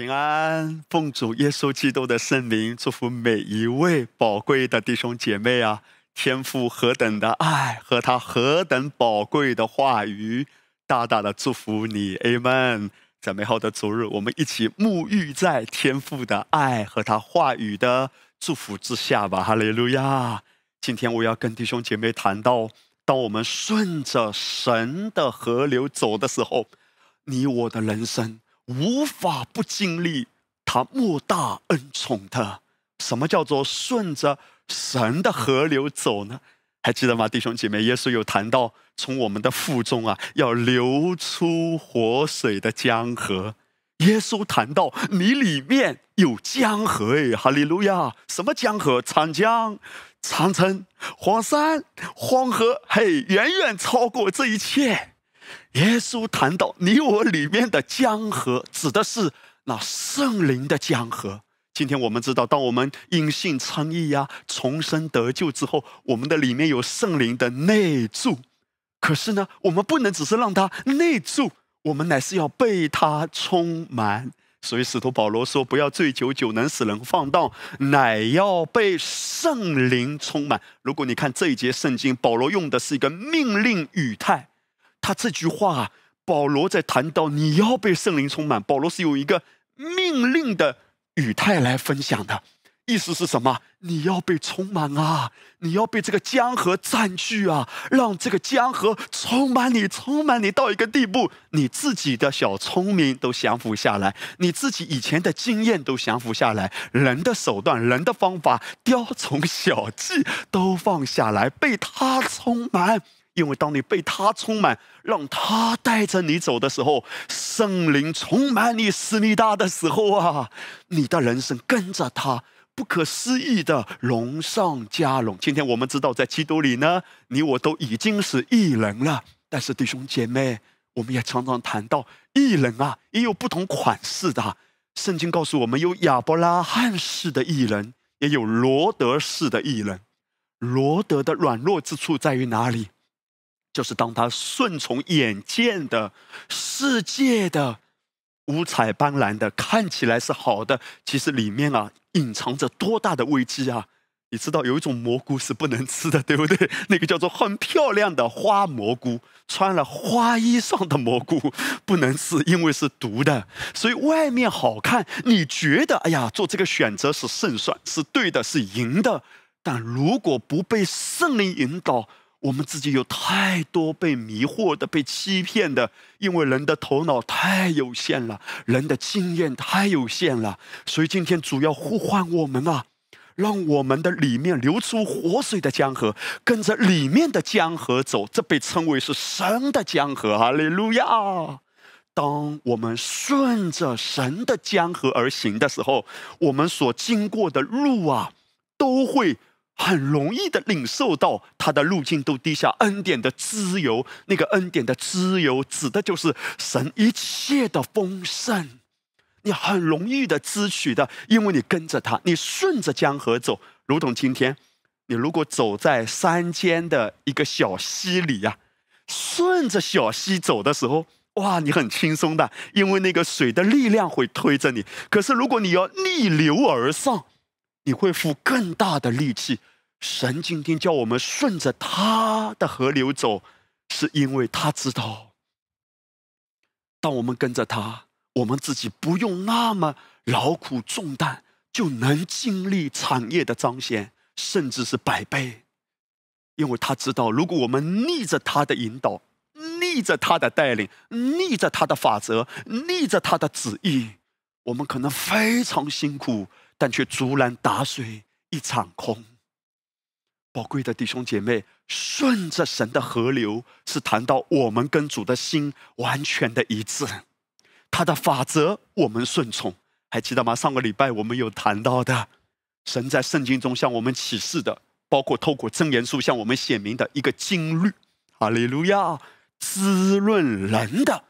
平安，奉主耶稣基督的圣名，祝福每一位宝贵的弟兄姐妹啊！天父何等的爱和他何等宝贵的话语，大大的祝福你，Amen。在美好的昨日，我们一起沐浴在天父的爱和他话语的祝福之下吧，哈利路亚！今天我要跟弟兄姐妹谈到，当我们顺着神的河流走的时候，你我的人生。无法不经历他莫大恩宠的。什么叫做顺着神的河流走呢？还记得吗，弟兄姐妹？耶稣有谈到，从我们的腹中啊，要流出活水的江河。耶稣谈到，你里面有江河，哎，哈利路亚！什么江河？长江、长城、黄山、黄河，嘿，远远超过这一切。耶稣谈到你我里面的江河，指的是那圣灵的江河。今天我们知道，当我们因信称义呀、重生得救之后，我们的里面有圣灵的内住。可是呢，我们不能只是让它内住，我们乃是要被它充满。所以使徒保罗说：“不要醉酒，酒能使人放荡，乃要被圣灵充满。”如果你看这一节圣经，保罗用的是一个命令语态。他这句话，保罗在谈到你要被圣灵充满，保罗是有一个命令的语态来分享的，意思是什么？你要被充满啊，你要被这个江河占据啊，让这个江河充满你，充满你到一个地步，你自己的小聪明都降服下来，你自己以前的经验都降服下来，人的手段、人的方法、雕虫小技都放下来，被他充满。因为当你被他充满，让他带着你走的时候，圣灵充满你思密达的时候啊，你的人生跟着他，不可思议的荣上加荣。今天我们知道，在基督里呢，你我都已经是异人了。但是弟兄姐妹，我们也常常谈到异人啊，也有不同款式的。圣经告诉我们，有亚伯拉罕式的异人，也有罗德式的异人。罗德的软弱之处在于哪里？就是当他顺从眼见的世界的五彩斑斓的看起来是好的，其实里面啊隐藏着多大的危机啊！你知道有一种蘑菇是不能吃的，对不对？那个叫做很漂亮的花蘑菇，穿了花衣裳的蘑菇不能吃，因为是毒的。所以外面好看，你觉得哎呀做这个选择是胜算，是对的，是赢的。但如果不被圣灵引导，我们自己有太多被迷惑的、被欺骗的，因为人的头脑太有限了，人的经验太有限了，所以今天主要呼唤我们啊，让我们的里面流出活水的江河，跟着里面的江河走，这被称为是神的江河。哈利路亚！当我们顺着神的江河而行的时候，我们所经过的路啊，都会。很容易的领受到他的路径都低下恩典的自由，那个恩典的自由指的就是神一切的丰盛，你很容易的支取的，因为你跟着他，你顺着江河走，如同今天，你如果走在山间的一个小溪里呀，顺着小溪走的时候，哇，你很轻松的，因为那个水的力量会推着你。可是如果你要逆流而上，你会付更大的力气。神今天叫我们顺着他的河流走，是因为他知道，当我们跟着他，我们自己不用那么劳苦重担，就能经历产业的彰显，甚至是百倍。因为他知道，如果我们逆着他的引导，逆着他的带领，逆着他的法则，逆着他的旨意，我们可能非常辛苦，但却竹篮打水一场空。宝贵的弟兄姐妹，顺着神的河流，是谈到我们跟主的心完全的一致。他的法则我们顺从，还记得吗？上个礼拜我们有谈到的，神在圣经中向我们启示的，包括透过真言书向我们显明的一个经律。哈利路亚！滋润人的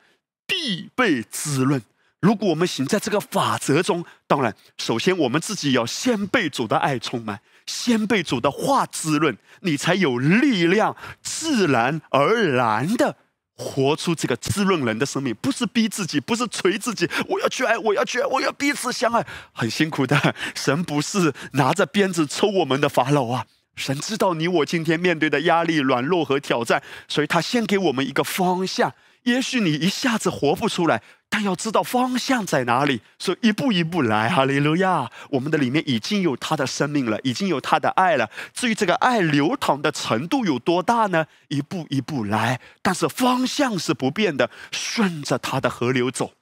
必被滋润。如果我们行在这个法则中，当然，首先我们自己要先被主的爱充满。先被主的话滋润，你才有力量，自然而然的活出这个滋润人的生命，不是逼自己，不是锤自己。我要去爱，我要去爱，我要彼此相爱，很辛苦的。神不是拿着鞭子抽我们的法老啊！神知道你我今天面对的压力、软弱和挑战，所以他先给我们一个方向。也许你一下子活不出来。但要知道方向在哪里，所以一步一步来，哈利路亚！我们的里面已经有他的生命了，已经有他的爱了。至于这个爱流淌的程度有多大呢？一步一步来，但是方向是不变的，顺着他的河流走。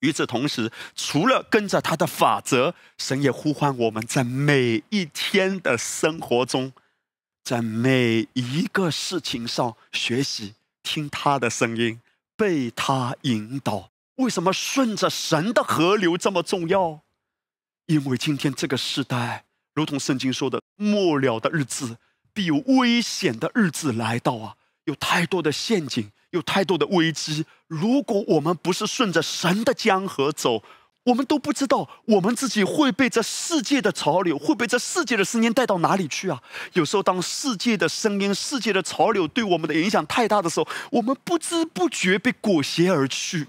与此同时，除了跟着他的法则，神也呼唤我们在每一天的生活中，在每一个事情上学习听他的声音，被他引导。为什么顺着神的河流这么重要？因为今天这个时代，如同圣经说的，末了的日子必有危险的日子来到啊！有太多的陷阱，有太多的危机。如果我们不是顺着神的江河走，我们都不知道我们自己会被这世界的潮流，会被这世界的声音带到哪里去啊！有时候，当世界的声音、世界的潮流对我们的影响太大的时候，我们不知不觉被裹挟而去。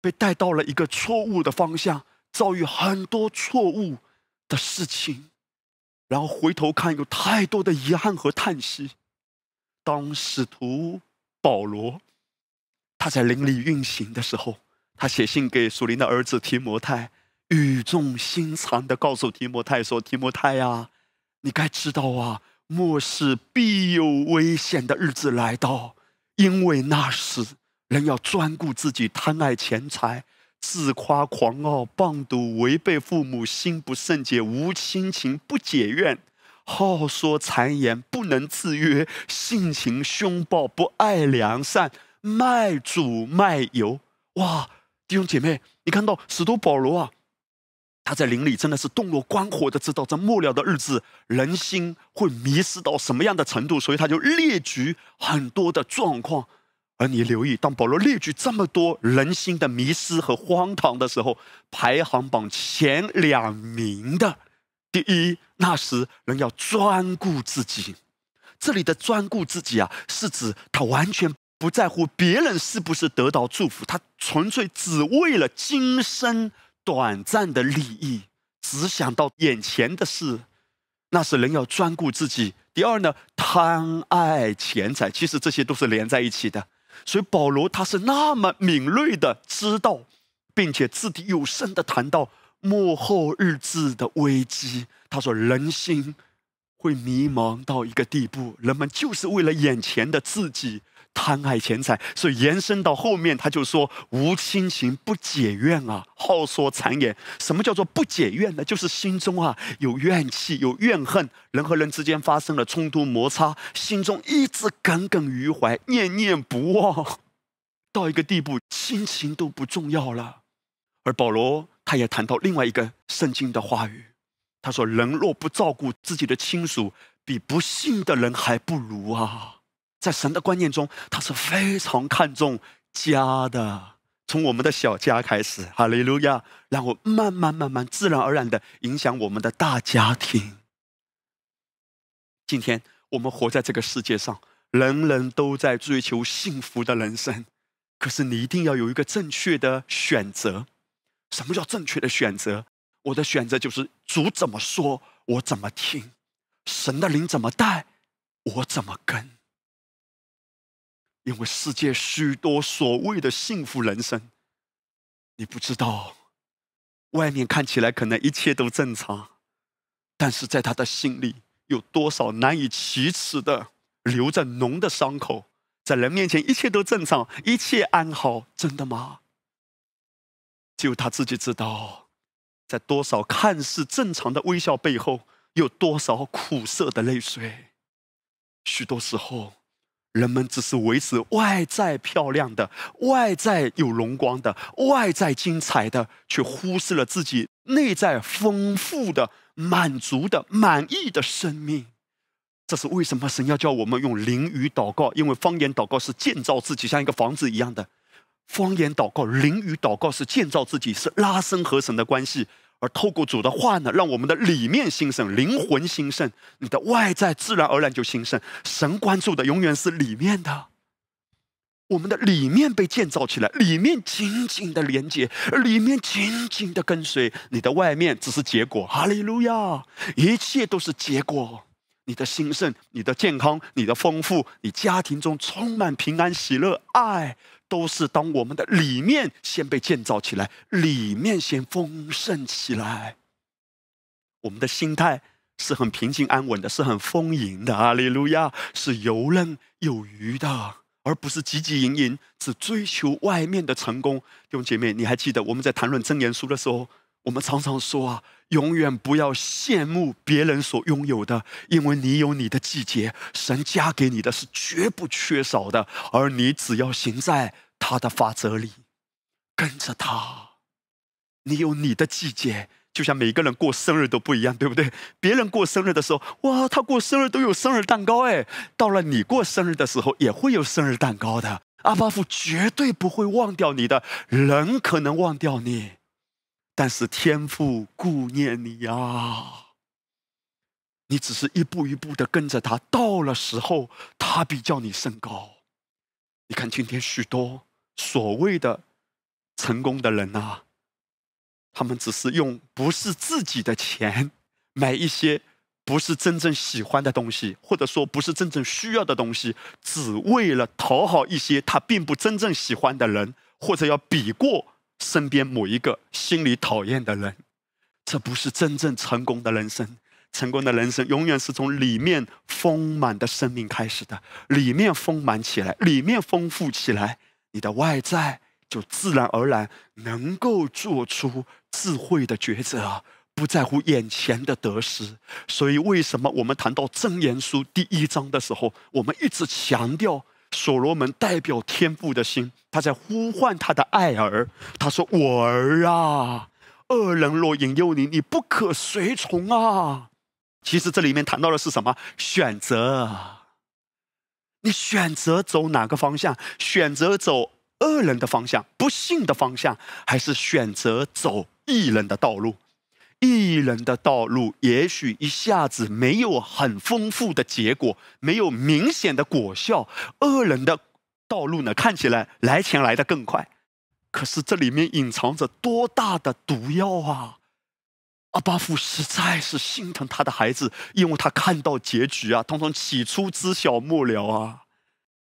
被带到了一个错误的方向，遭遇很多错误的事情，然后回头看，有太多的遗憾和叹息。当使徒保罗他在灵里运行的时候，他写信给属灵的儿子提摩太，语重心长的告诉提摩太说：“提摩太呀，你该知道啊，末世必有危险的日子来到，因为那时。”人要专顾自己，贪爱钱财，自夸狂傲，棒赌，违背父母，心不圣洁，无亲情，不解怨，好说谗言，不能自约，性情凶暴，不爱良善，卖主卖油。哇，弟兄姐妹，你看到使徒保罗啊，他在灵里真的是洞若观火的知道，这末了的日子，人心会迷失到什么样的程度，所以他就列举很多的状况。而你留意，当保罗列举这么多人心的迷失和荒唐的时候，排行榜前两名的，第一，那时人要专顾自己。这里的专顾自己啊，是指他完全不在乎别人是不是得到祝福，他纯粹只为了今生短暂的利益，只想到眼前的事。那是人要专顾自己。第二呢，贪爱钱财，其实这些都是连在一起的。所以保罗他是那么敏锐的知道，并且掷地有声的谈到幕后日子的危机。他说：“人心会迷茫到一个地步，人们就是为了眼前的自己贪爱钱财。所以延伸到后面，他就说：无亲情不解怨啊，好说谗言。什么叫做不解怨呢？就是心中啊有怨气、有怨恨，人和人之间发生了冲突摩擦，心中一直耿耿于怀，念念不忘。”到一个地步，亲情都不重要了。而保罗他也谈到另外一个圣经的话语，他说：“人若不照顾自己的亲属，比不信的人还不如啊！”在神的观念中，他是非常看重家的，从我们的小家开始，哈利路亚，然后慢慢慢慢、自然而然的影响我们的大家庭。今天我们活在这个世界上，人人都在追求幸福的人生。可是你一定要有一个正确的选择。什么叫正确的选择？我的选择就是主怎么说，我怎么听；神的灵怎么带，我怎么跟。因为世界许多所谓的幸福人生，你不知道，外面看起来可能一切都正常，但是在他的心里有多少难以启齿的留着脓的伤口。在人面前，一切都正常，一切安好，真的吗？只有他自己知道，在多少看似正常的微笑背后，有多少苦涩的泪水。许多时候，人们只是维持外在漂亮的、外在有荣光的、外在精彩的，却忽视了自己内在丰富的、满足的、满意的生命。这是为什么神要叫我们用灵语祷告？因为方言祷告是建造自己，像一个房子一样的。方言祷告、灵语祷告是建造自己，是拉伸和神的关系。而透过主的话呢，让我们的里面兴盛，灵魂兴盛，你的外在自然而然就兴盛。神关注的永远是里面的。我们的里面被建造起来，里面紧紧的连接，里面紧紧的跟随。你的外面只是结果，哈利路亚！一切都是结果。你的兴盛，你的健康，你的丰富，你家庭中充满平安、喜乐、爱，都是当我们的里面先被建造起来，里面先丰盛起来。我们的心态是很平静安稳的，是很丰盈的，哈利路亚！是游刃有余的。而不是汲汲营营，只追求外面的成功。弟兄姐妹，你还记得我们在谈论真言书的时候，我们常常说啊，永远不要羡慕别人所拥有的，因为你有你的季节，神加给你的是绝不缺少的，而你只要行在他的法则里，跟着他，你有你的季节。就像每个人过生日都不一样，对不对？别人过生日的时候，哇，他过生日都有生日蛋糕哎。到了你过生日的时候，也会有生日蛋糕的。阿巴夫绝对不会忘掉你的，人可能忘掉你，但是天父顾念你呀。你只是一步一步的跟着他，到了时候，他比叫你升高。你看今天许多所谓的成功的人啊。他们只是用不是自己的钱买一些不是真正喜欢的东西，或者说不是真正需要的东西，只为了讨好一些他并不真正喜欢的人，或者要比过身边某一个心里讨厌的人。这不是真正成功的人生。成功的人生永远是从里面丰满的生命开始的，里面丰满起来，里面丰富起来，你的外在就自然而然能够做出。智慧的抉择不在乎眼前的得失，所以为什么我们谈到真言书第一章的时候，我们一直强调所罗门代表天父的心，他在呼唤他的爱儿。他说：“我儿啊，恶人若引诱你，你不可随从啊。”其实这里面谈到的是什么？选择。你选择走哪个方向？选择走恶人的方向、不幸的方向，还是选择走？艺人的道路，艺人的道路，也许一下子没有很丰富的结果，没有明显的果效。恶人的道路呢，看起来来钱来的更快，可是这里面隐藏着多大的毒药啊！阿巴夫实在是心疼他的孩子，因为他看到结局啊，通通起初知晓末了啊。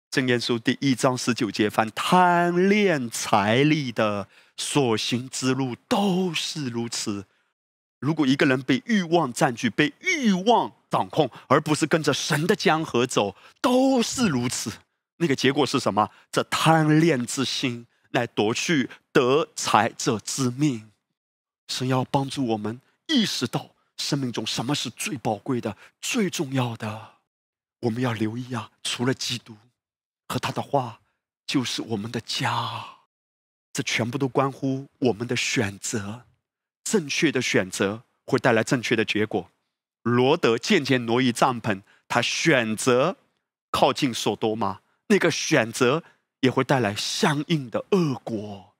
正言书第一章十九节，凡贪恋财力的。所行之路都是如此。如果一个人被欲望占据、被欲望掌控，而不是跟着神的江河走，都是如此。那个结果是什么？这贪恋之心来夺去得财者之命。神要帮助我们意识到生命中什么是最宝贵的、最重要的。我们要留意啊！除了基督和他的话，就是我们的家。这全部都关乎我们的选择，正确的选择会带来正确的结果。罗德渐渐挪移帐篷，他选择靠近索多玛，那个选择也会带来相应的恶果。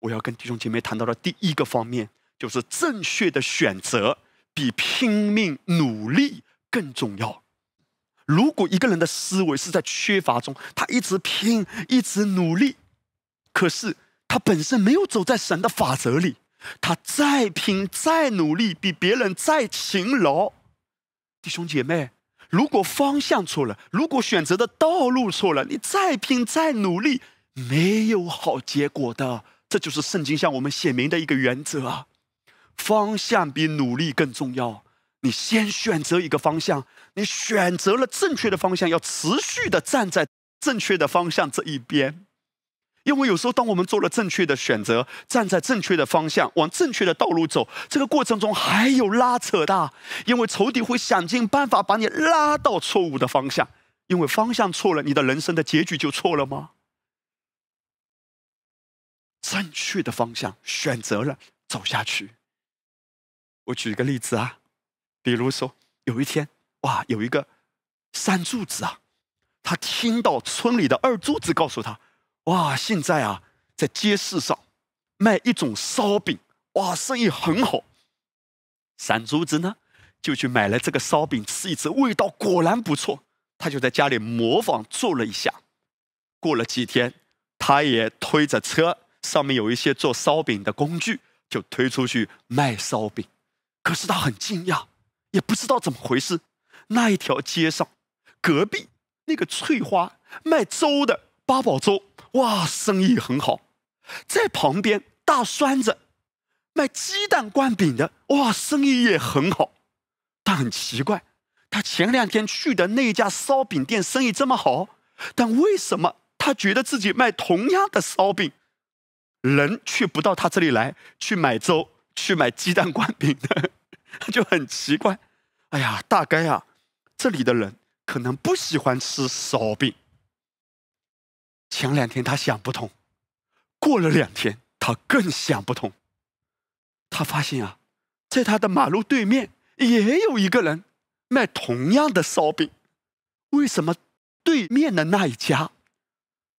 我要跟弟兄姐妹谈到的第一个方面，就是正确的选择比拼命努力更重要。如果一个人的思维是在缺乏中，他一直拼，一直努力，可是。他本身没有走在神的法则里，他再拼再努力，比别人再勤劳，弟兄姐妹，如果方向错了，如果选择的道路错了，你再拼再努力，没有好结果的。这就是圣经向我们写明的一个原则啊！方向比努力更重要。你先选择一个方向，你选择了正确的方向，要持续的站在正确的方向这一边。因为有时候，当我们做了正确的选择，站在正确的方向，往正确的道路走，这个过程中还有拉扯的，因为仇敌会想尽办法把你拉到错误的方向。因为方向错了，你的人生的结局就错了吗？正确的方向选择了走下去。我举个例子啊，比如说有一天，哇，有一个三柱子啊，他听到村里的二柱子告诉他。哇！现在啊，在街市上卖一种烧饼，哇，生意很好。三珠子呢，就去买了这个烧饼吃一吃，味道果然不错。他就在家里模仿做了一下，过了几天，他也推着车，上面有一些做烧饼的工具，就推出去卖烧饼。可是他很惊讶，也不知道怎么回事。那一条街上，隔壁那个翠花卖粥的八宝粥，哇，生意很好。在旁边大栓子卖鸡蛋灌饼的，哇，生意也很好。但很奇怪，他前两天去的那家烧饼店生意这么好，但为什么他觉得自己卖同样的烧饼，人却不到他这里来去买粥、去买鸡蛋灌饼呢？他 就很奇怪。哎呀，大概啊。这里的人可能不喜欢吃烧饼。前两天他想不通，过了两天他更想不通。他发现啊，在他的马路对面也有一个人卖同样的烧饼，为什么对面的那一家，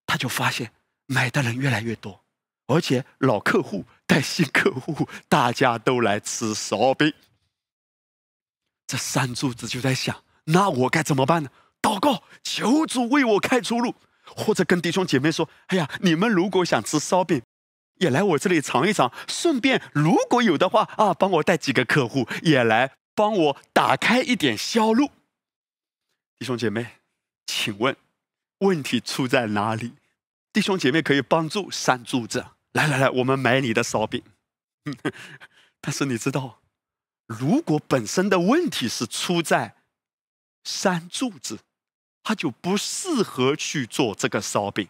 他就发现买的人越来越多，而且老客户带新客户，大家都来吃烧饼。这三柱子就在想。那我该怎么办呢？祷告，求主为我开出路，或者跟弟兄姐妹说：“哎呀，你们如果想吃烧饼，也来我这里尝一尝。顺便，如果有的话啊，帮我带几个客户，也来帮我打开一点销路。”弟兄姐妹，请问问题出在哪里？弟兄姐妹可以帮助三柱子，来来来，我们买你的烧饼。但是你知道，如果本身的问题是出在……山柱子，他就不适合去做这个烧饼，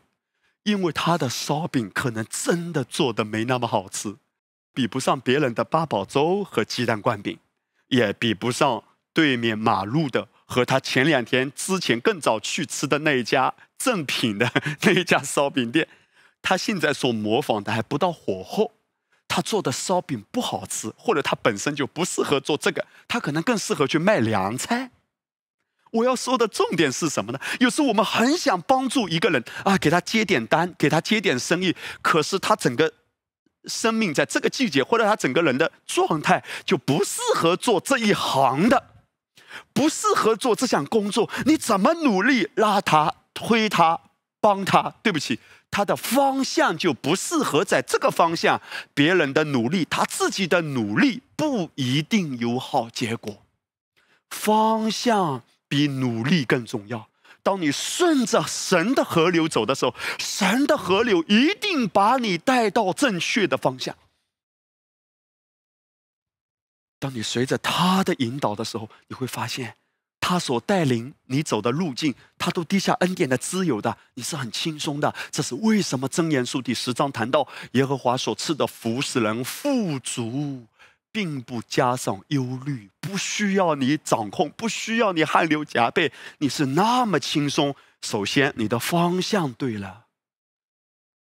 因为他的烧饼可能真的做的没那么好吃，比不上别人的八宝粥和鸡蛋灌饼，也比不上对面马路的和他前两天之前更早去吃的那一家正品的 那一家烧饼店。他现在所模仿的还不到火候，他做的烧饼不好吃，或者他本身就不适合做这个，他可能更适合去卖凉菜。我要说的重点是什么呢？有时候我们很想帮助一个人啊，给他接点单，给他接点生意，可是他整个生命在这个季节，或者他整个人的状态就不适合做这一行的，不适合做这项工作。你怎么努力拉他、推他、帮他？对不起，他的方向就不适合在这个方向。别人的努力，他自己的努力不一定有好结果。方向。比努力更重要。当你顺着神的河流走的时候，神的河流一定把你带到正确的方向。当你随着他的引导的时候，你会发现，他所带领你走的路径，他都低下恩典的滋有的，你是很轻松的。这是为什么？真言书第十章谈到耶和华所赐的福使人富足。并不加上忧虑，不需要你掌控，不需要你汗流浃背，你是那么？轻松。首先，你的方向对了，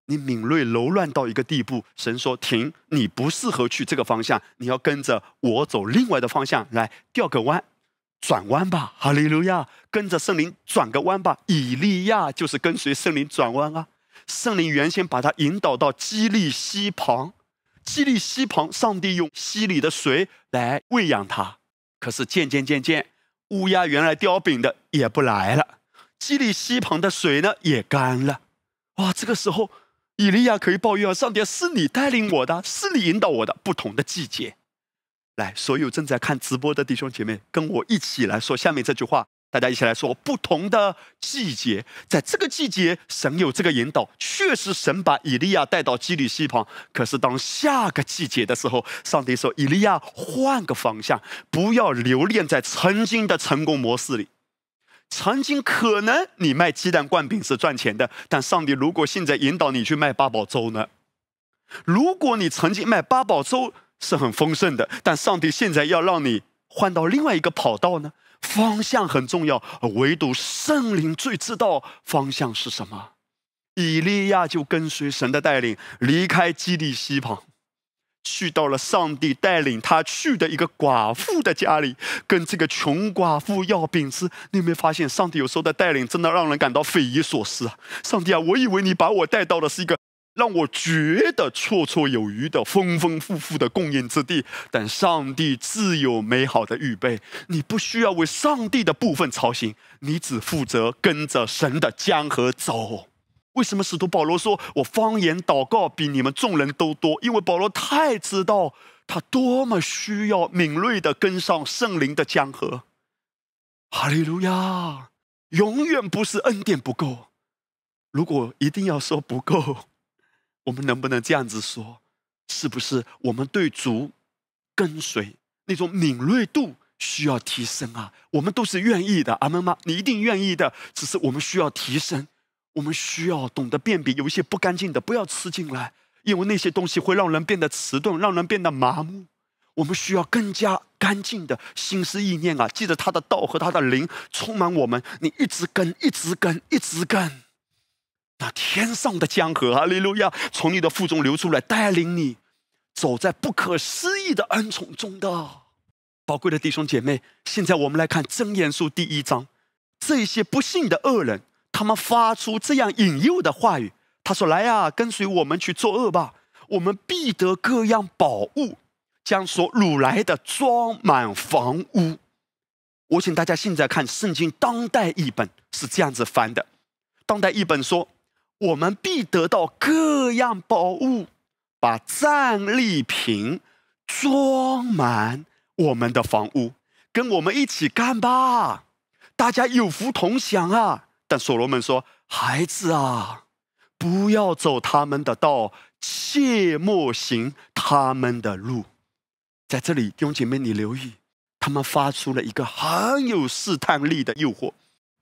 你敏锐柔软到一个地步，神说停，你不适合去这个方向，你要跟着我走另外的方向来调个弯，转弯吧，哈利路亚，跟着圣灵转个弯吧。以利亚就是跟随圣灵转弯啊，圣灵原先把他引导到基利溪旁。基利溪旁，上帝用溪里的水来喂养他。可是渐渐渐渐，乌鸦原来叼饼的也不来了，基利溪旁的水呢也干了。哇，这个时候，以利亚可以抱怨啊，上帝是你带领我的，是你引导我的。不同的季节，来，所有正在看直播的弟兄姐妹，跟我一起来说下面这句话。大家一起来说，不同的季节，在这个季节，神有这个引导，确实神把以利亚带到基里西旁。可是当下个季节的时候，上帝说：“以利亚换个方向，不要留恋在曾经的成功模式里。曾经可能你卖鸡蛋灌饼是赚钱的，但上帝如果现在引导你去卖八宝粥呢？如果你曾经卖八宝粥是很丰盛的，但上帝现在要让你换到另外一个跑道呢？”方向很重要，唯独圣灵最知道方向是什么。以利亚就跟随神的带领，离开基利西旁，去到了上帝带领他去的一个寡妇的家里，跟这个穷寡妇要饼吃。你有没有发现，上帝有时候的带领真的让人感到匪夷所思啊！上帝啊，我以为你把我带到的是一个。让我觉得绰绰有余的丰丰富富的供应之地，但上帝自有美好的预备。你不需要为上帝的部分操心，你只负责跟着神的江河走。为什么使徒保罗说我方言祷告比你们众人都多？因为保罗太知道他多么需要敏锐的跟上圣灵的江河。哈利路亚！永远不是恩典不够。如果一定要说不够，我们能不能这样子说？是不是我们对主跟随那种敏锐度需要提升啊？我们都是愿意的，阿门吗？你一定愿意的，只是我们需要提升。我们需要懂得辨别，有一些不干净的不要吃进来，因为那些东西会让人变得迟钝，让人变得麻木。我们需要更加干净的心思意念啊！记得他的道和他的灵充满我们，你一直跟，一直跟，一直跟，那天上的江河啊，利路亚，从你的腹中流出来，带领你走在不可思议的恩宠中的宝贵的弟兄姐妹。现在我们来看真言书第一章，这些不幸的恶人。他们发出这样引诱的话语，他说：“来呀，跟随我们去作恶吧，我们必得各样宝物，将所掳来的装满房屋。”我请大家现在看圣经当代译本是这样子翻的：当代译本说：“我们必得到各样宝物，把战利品装满我们的房屋，跟我们一起干吧，大家有福同享啊！”但所罗门说：“孩子啊，不要走他们的道，切莫行他们的路。”在这里，弟兄姐妹，你留意，他们发出了一个很有试探力的诱惑，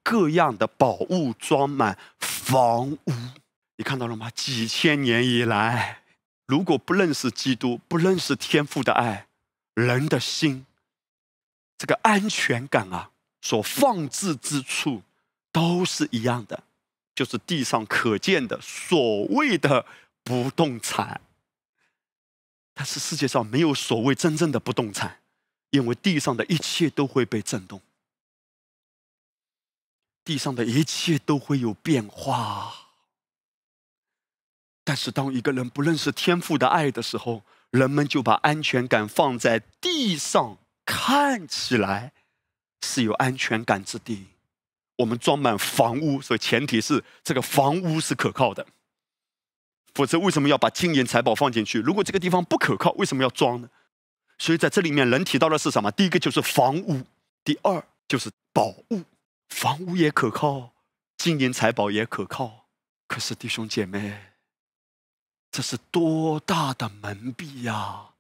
各样的宝物装满房屋。你看到了吗？几千年以来，如果不认识基督，不认识天父的爱，人的心，这个安全感啊，所放置之处。都是一样的，就是地上可见的所谓的不动产。但是世界上没有所谓真正的不动产，因为地上的一切都会被震动，地上的一切都会有变化。但是当一个人不认识天赋的爱的时候，人们就把安全感放在地上，看起来是有安全感之地。我们装满房屋，所以前提是这个房屋是可靠的，否则为什么要把金银财宝放进去？如果这个地方不可靠，为什么要装呢？所以在这里面，人提到的是什么？第一个就是房屋，第二就是宝物。房屋也可靠，金银财宝也可靠。可是弟兄姐妹，这是多大的门闭呀！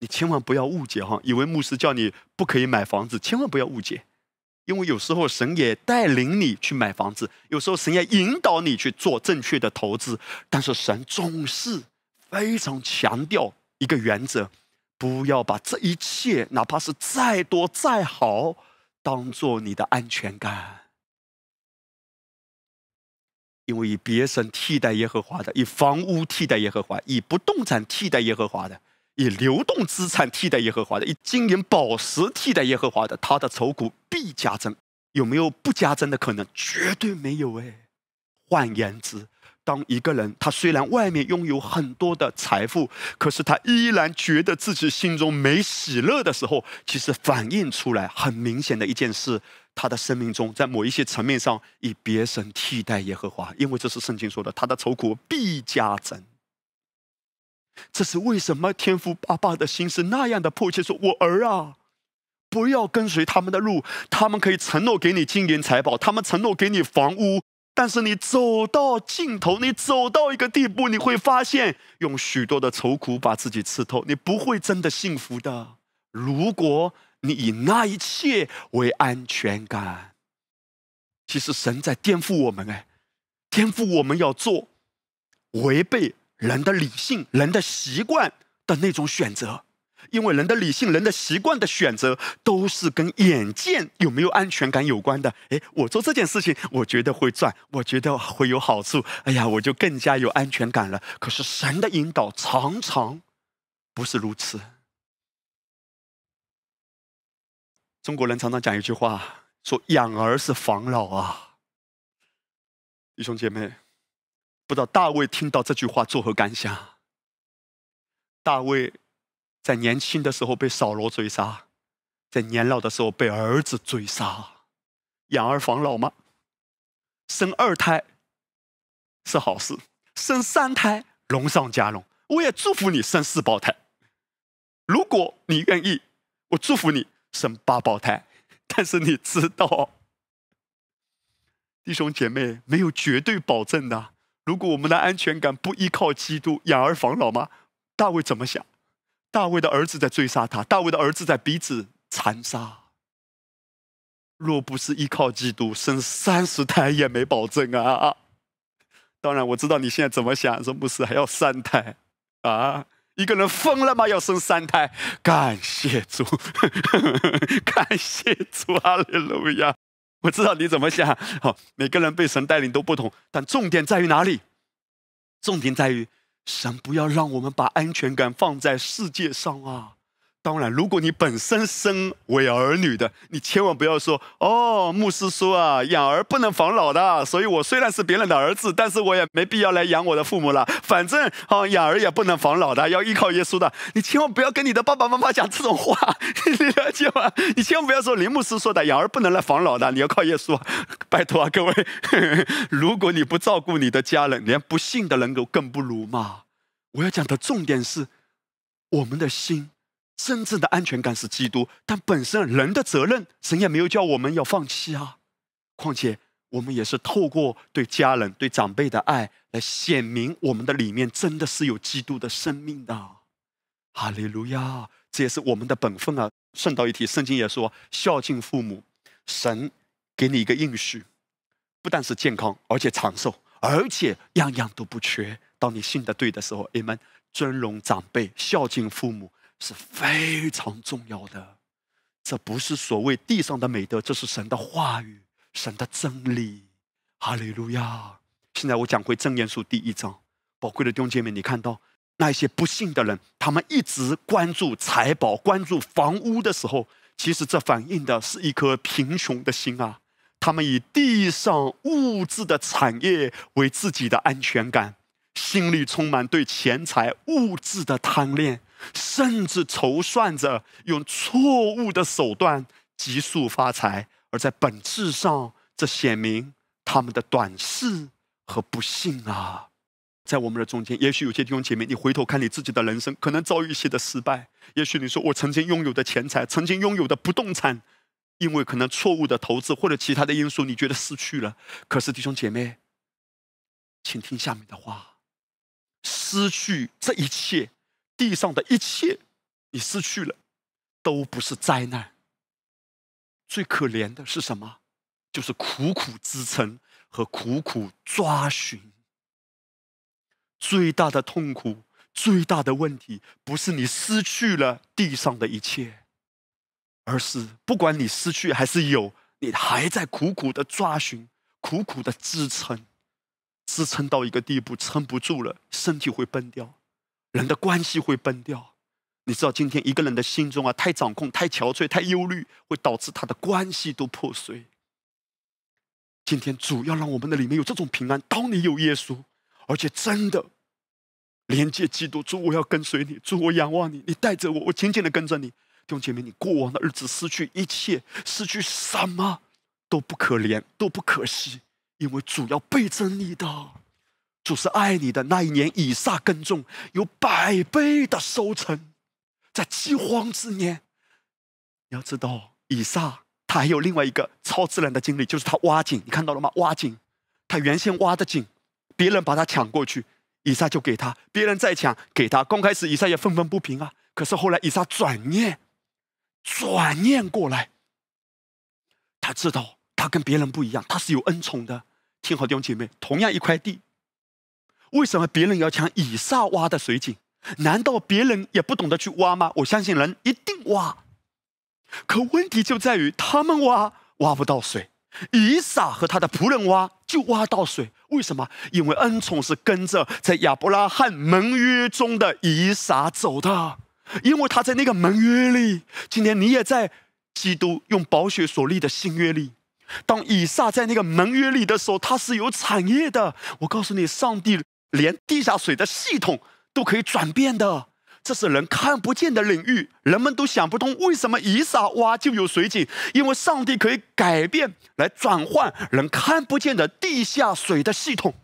你千万不要误解哈，以为牧师叫你不可以买房子，千万不要误解。因为有时候神也带领你去买房子，有时候神也引导你去做正确的投资，但是神总是非常强调一个原则：不要把这一切，哪怕是再多再好，当做你的安全感。因为以别神替代耶和华的，以房屋替代耶和华，以不动产替代耶和华的。以流动资产替代耶和华的，以金银宝石替代耶和华的，他的愁苦必加增。有没有不加增的可能？绝对没有哎。换言之，当一个人他虽然外面拥有很多的财富，可是他依然觉得自己心中没喜乐的时候，其实反映出来很明显的一件事：他的生命中在某一些层面上以别神替代耶和华，因为这是圣经说的，他的愁苦必加增。这是为什么？天父爸爸的心是那样的迫切，说：“我儿啊，不要跟随他们的路。他们可以承诺给你金银财宝，他们承诺给你房屋，但是你走到尽头，你走到一个地步，你会发现用许多的愁苦把自己刺透，你不会真的幸福的。如果你以那一切为安全感，其实神在颠覆我们，哎，颠覆我们要做违背。”人的理性、人的习惯的那种选择，因为人的理性、人的习惯的选择都是跟眼见有没有安全感有关的。诶，我做这件事情，我觉得会赚，我觉得会有好处。哎呀，我就更加有安全感了。可是神的引导常常不是如此。中国人常常讲一句话，说“养儿是防老”啊，弟兄姐妹。不知道大卫听到这句话作何感想？大卫在年轻的时候被扫罗追杀，在年老的时候被儿子追杀，养儿防老吗？生二胎，是好事，生三胎龙上加龙。我也祝福你生四胞胎。如果你愿意，我祝福你生八胞胎。但是你知道，弟兄姐妹没有绝对保证的。如果我们的安全感不依靠基督养儿防老吗？大卫怎么想？大卫的儿子在追杀他，大卫的儿子在彼此残杀。若不是依靠基督，生三十胎也没保证啊！当然，我知道你现在怎么想，说牧师还要三胎啊？一个人疯了吗？要生三胎？感谢主，感谢主，阿利路亚！我知道你怎么想。好，每个人被神带领都不同，但重点在于哪里？重点在于神不要让我们把安全感放在世界上啊！当然，如果你本身身为儿女的，你千万不要说哦，牧师说啊，养儿不能防老的，所以我虽然是别人的儿子，但是我也没必要来养我的父母了。反正啊，养儿也不能防老的，要依靠耶稣的。你千万不要跟你的爸爸妈妈讲这种话，你了解吗？你千万不要说林牧师说的，养儿不能来防老的，你要靠耶稣。拜托啊，各位，如果你不照顾你的家人，连不信的人都更不如嘛。我要讲的重点是，我们的心。真正的安全感是基督，但本身人的责任，神也没有叫我们要放弃啊。况且我们也是透过对家人、对长辈的爱，来显明我们的里面真的是有基督的生命的。哈利路亚！这也是我们的本分啊。顺道一提，圣经也说孝敬父母，神给你一个应许，不但是健康，而且长寿，而且样样都不缺。当你信的对的时候，amen。尊荣长辈，孝敬父母。是非常重要的，这不是所谓地上的美德，这是神的话语，神的真理。哈利路亚！现在我讲回真言书第一章，宝贵的弟兄姐妹，你看到那些不幸的人，他们一直关注财宝、关注房屋的时候，其实这反映的是一颗贫穷的心啊！他们以地上物质的产业为自己的安全感，心里充满对钱财物质的贪恋。甚至筹算着用错误的手段急速发财，而在本质上，这显明他们的短视和不幸啊！在我们的中间，也许有些弟兄姐妹，你回头看你自己的人生，可能遭遇一些的失败。也许你说，我曾经拥有的钱财，曾经拥有的不动产，因为可能错误的投资或者其他的因素，你觉得失去了。可是弟兄姐妹，请听下面的话：失去这一切。地上的一切，你失去了，都不是灾难。最可怜的是什么？就是苦苦支撑和苦苦抓寻。最大的痛苦，最大的问题，不是你失去了地上的一切，而是不管你失去还是有，你还在苦苦的抓寻，苦苦的支撑，支撑到一个地步，撑不住了，身体会崩掉。人的关系会崩掉，你知道，今天一个人的心中啊，太掌控、太憔悴、太忧虑，会导致他的关系都破碎。今天主要让我们的里面有这种平安。当你有耶稣，而且真的连接基督，主我要跟随你，主我仰望你，你带着我，我紧紧的跟着你。弟兄姐妹，你过往的日子失去一切，失去什么都不可怜，都不可惜，因为主要倍增你的。主是爱你的。那一年，以撒耕种有百倍的收成，在饥荒之年。你要知道，以撒他还有另外一个超自然的经历，就是他挖井。你看到了吗？挖井，他原先挖的井，别人把他抢过去，以撒就给他；别人再抢，给他。刚开始，以撒也愤愤不平啊。可是后来，以撒转念，转念过来，他知道他跟别人不一样，他是有恩宠的。听好，弟兄姐妹，同样一块地。为什么别人要抢以撒挖的水井？难道别人也不懂得去挖吗？我相信人一定挖。可问题就在于他们挖挖不到水，以撒和他的仆人挖就挖到水。为什么？因为恩宠是跟着在亚伯拉罕盟约中的以撒走的，因为他在那个盟约里。今天你也在基督用宝血所立的新约里。当以撒在那个盟约里的时候，他是有产业的。我告诉你，上帝。连地下水的系统都可以转变的，这是人看不见的领域，人们都想不通为什么一撒挖就有水井，因为上帝可以改变来转换人看不见的地下水的系统。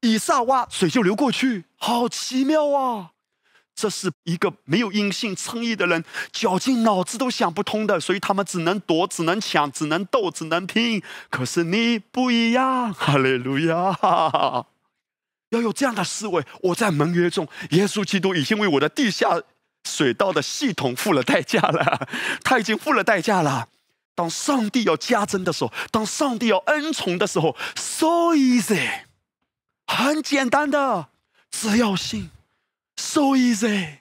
以撒挖，水就流过去，好奇妙啊！这是一个没有因信称义的人，绞尽脑汁都想不通的，所以他们只能躲，只能抢，只能斗，只能拼。可是你不一样，哈利路亚！要有这样的思维。我在盟约中，耶稣基督已经为我的地下水道的系统付了代价了，他已经付了代价了。当上帝要加增的时候，当上帝要恩宠的时候，so easy，很简单的，只要信。So easy，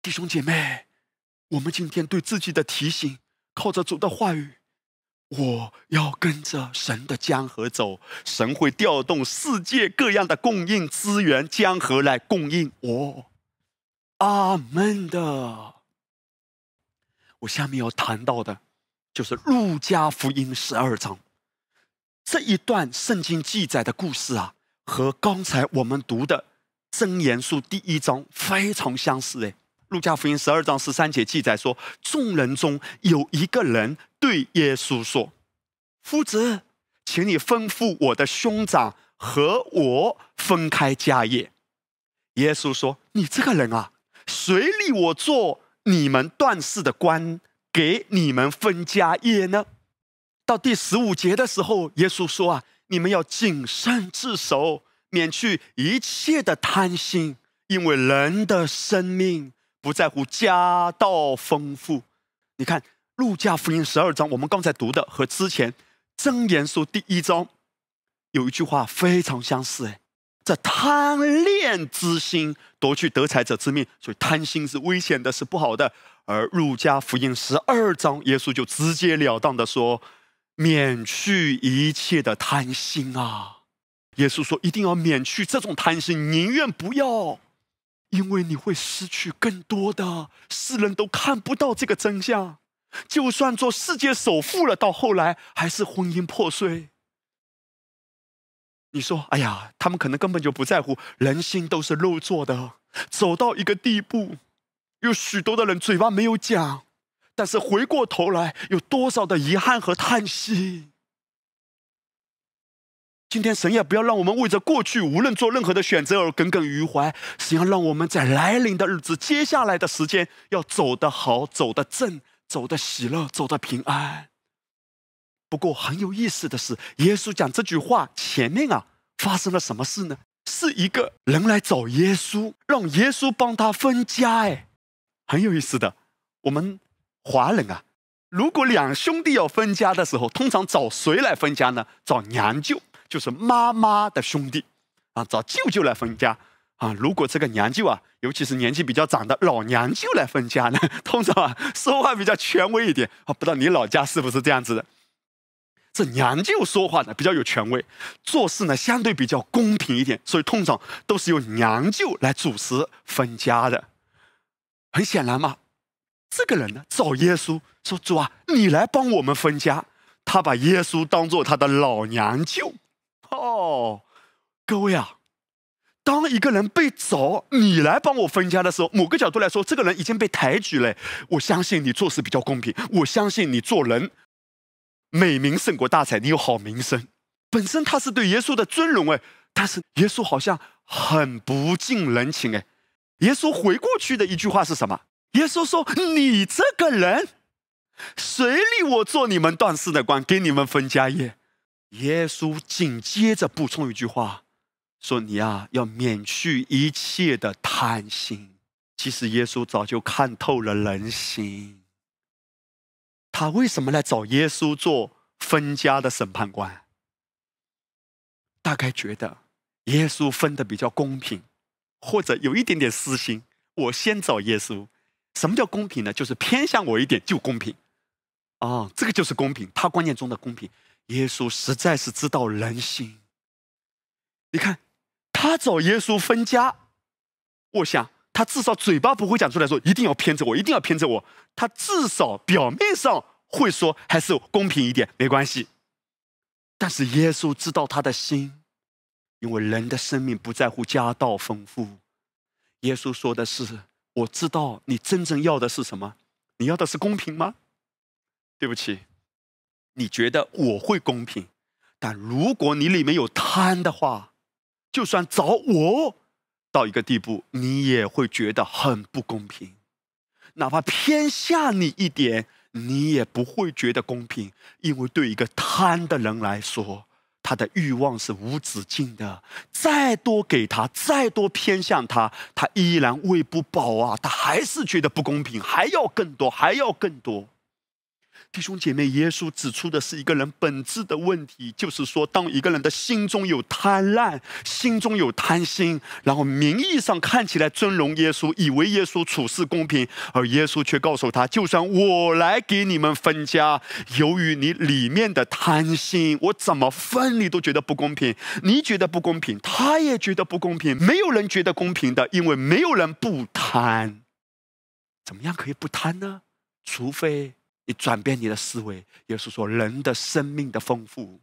弟兄姐妹，我们今天对自己的提醒，靠着主的话语，我要跟着神的江河走，神会调动世界各样的供应资源，江河来供应我。阿门的。我下面要谈到的，就是路加福音十二章这一段圣经记载的故事啊，和刚才我们读的。真言书第一章非常相似诶，路加福音十二章十三节记载说，众人中有一个人对耶稣说：“夫子，请你吩咐我的兄长和我分开家业。”耶稣说：“你这个人啊，谁立我做你们断事的官，给你们分家业呢？”到第十五节的时候，耶稣说：“啊，你们要谨慎自守。”免去一切的贪心，因为人的生命不在乎家道丰富。你看《路加福音》十二章，我们刚才读的和之前《真言书》第一章有一句话非常相似。哎，这贪恋之心夺去得财者之命，所以贪心是危险的，是不好的。而《路加福音》十二章，耶稣就直截了当的说：“免去一切的贪心啊！”耶稣说：“一定要免去这种贪心，宁愿不要，因为你会失去更多的。世人都看不到这个真相，就算做世界首富了，到后来还是婚姻破碎。你说，哎呀，他们可能根本就不在乎，人心都是肉做的。走到一个地步，有许多的人嘴巴没有讲，但是回过头来，有多少的遗憾和叹息。”今天神也不要让我们为着过去无论做任何的选择而耿耿于怀，神要让我们在来临的日子、接下来的时间要走得好、走得正、走得喜乐、走得平安。不过很有意思的是，耶稣讲这句话前面啊发生了什么事呢？是一个人来找耶稣，让耶稣帮他分家。哎，很有意思的。我们华人啊，如果两兄弟要分家的时候，通常找谁来分家呢？找娘舅。就是妈妈的兄弟，啊，找舅舅来分家啊。如果这个娘舅啊，尤其是年纪比较长的老娘舅来分家呢，通常啊说话比较权威一点啊。不知道你老家是不是这样子的？这娘舅说话呢比较有权威，做事呢相对比较公平一点，所以通常都是由娘舅来主持分家的。很显然嘛，这个人呢找耶稣说：“主啊，你来帮我们分家。”他把耶稣当做他的老娘舅。哦，各位啊，当一个人被找你来帮我分家的时候，某个角度来说，这个人已经被抬举了。我相信你做事比较公平，我相信你做人美名胜过大财，你有好名声。本身他是对耶稣的尊荣哎，但是耶稣好像很不近人情哎。耶稣回过去的一句话是什么？耶稣说：“你这个人，谁立我做你们断事的官，给你们分家业？”耶稣紧接着补充一句话，说：“你呀，要免去一切的贪心。”其实耶稣早就看透了人心。他为什么来找耶稣做分家的审判官？大概觉得耶稣分的比较公平，或者有一点点私心。我先找耶稣。什么叫公平呢？就是偏向我一点就公平。啊，这个就是公平。他观念中的公平。耶稣实在是知道人心。你看，他找耶稣分家，我想他至少嘴巴不会讲出来说一定要偏着我，一定要偏着我。他至少表面上会说还是公平一点，没关系。但是耶稣知道他的心，因为人的生命不在乎家道丰富。耶稣说的是：“我知道你真正要的是什么，你要的是公平吗？”对不起。你觉得我会公平，但如果你里面有贪的话，就算找我到一个地步，你也会觉得很不公平。哪怕偏下你一点，你也不会觉得公平，因为对一个贪的人来说，他的欲望是无止境的。再多给他，再多偏向他，他依然喂不饱啊！他还是觉得不公平，还要更多，还要更多。弟兄姐妹，耶稣指出的是一个人本质的问题，就是说，当一个人的心中有贪婪，心中有贪心，然后名义上看起来尊荣耶稣，以为耶稣处事公平，而耶稣却告诉他，就算我来给你们分家，由于你里面的贪心，我怎么分你都觉得不公平，你觉得不公平，他也觉得不公平，没有人觉得公平的，因为没有人不贪。怎么样可以不贪呢？除非。你转变你的思维，耶稣说：“人的生命的丰富，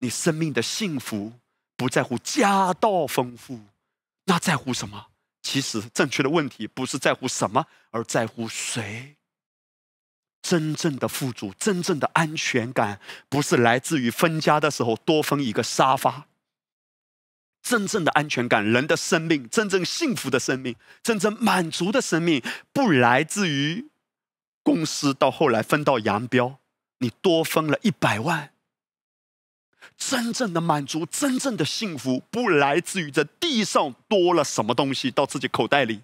你生命的幸福，不在乎家道丰富，那在乎什么？其实正确的问题不是在乎什么，而在乎谁。真正的富足，真正的安全感，不是来自于分家的时候多分一个沙发。真正的安全感，人的生命，真正幸福的生命，真正满足的生命，不来自于。”公司到后来分道扬镳，你多分了一百万。真正的满足，真正的幸福，不来自于这地上多了什么东西到自己口袋里。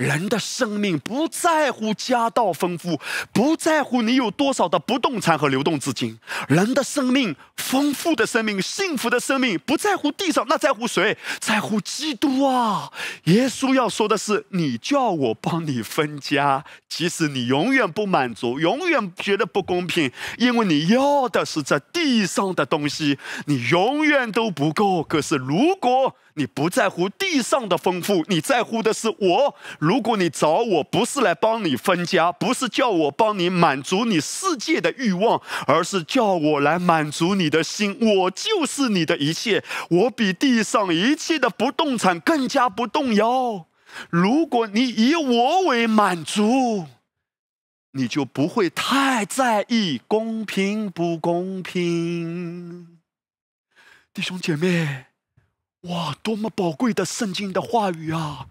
人的生命不在乎家道丰富，不在乎你有多少的不动产和流动资金。人的生命丰富的生命，幸福的生命，不在乎地上，那在乎谁？在乎基督啊！耶稣要说的是：你叫我帮你分家，即使你永远不满足，永远觉得不公平，因为你要的是这地上的东西，你永远都不够。可是如果你不在乎地上的丰富，你在乎的是我。如果你找我不是来帮你分家，不是叫我帮你满足你世界的欲望，而是叫我来满足你的心。我就是你的一切，我比地上一切的不动产更加不动摇。如果你以我为满足，你就不会太在意公平不公平，弟兄姐妹。哇，多么宝贵的圣经的话语啊！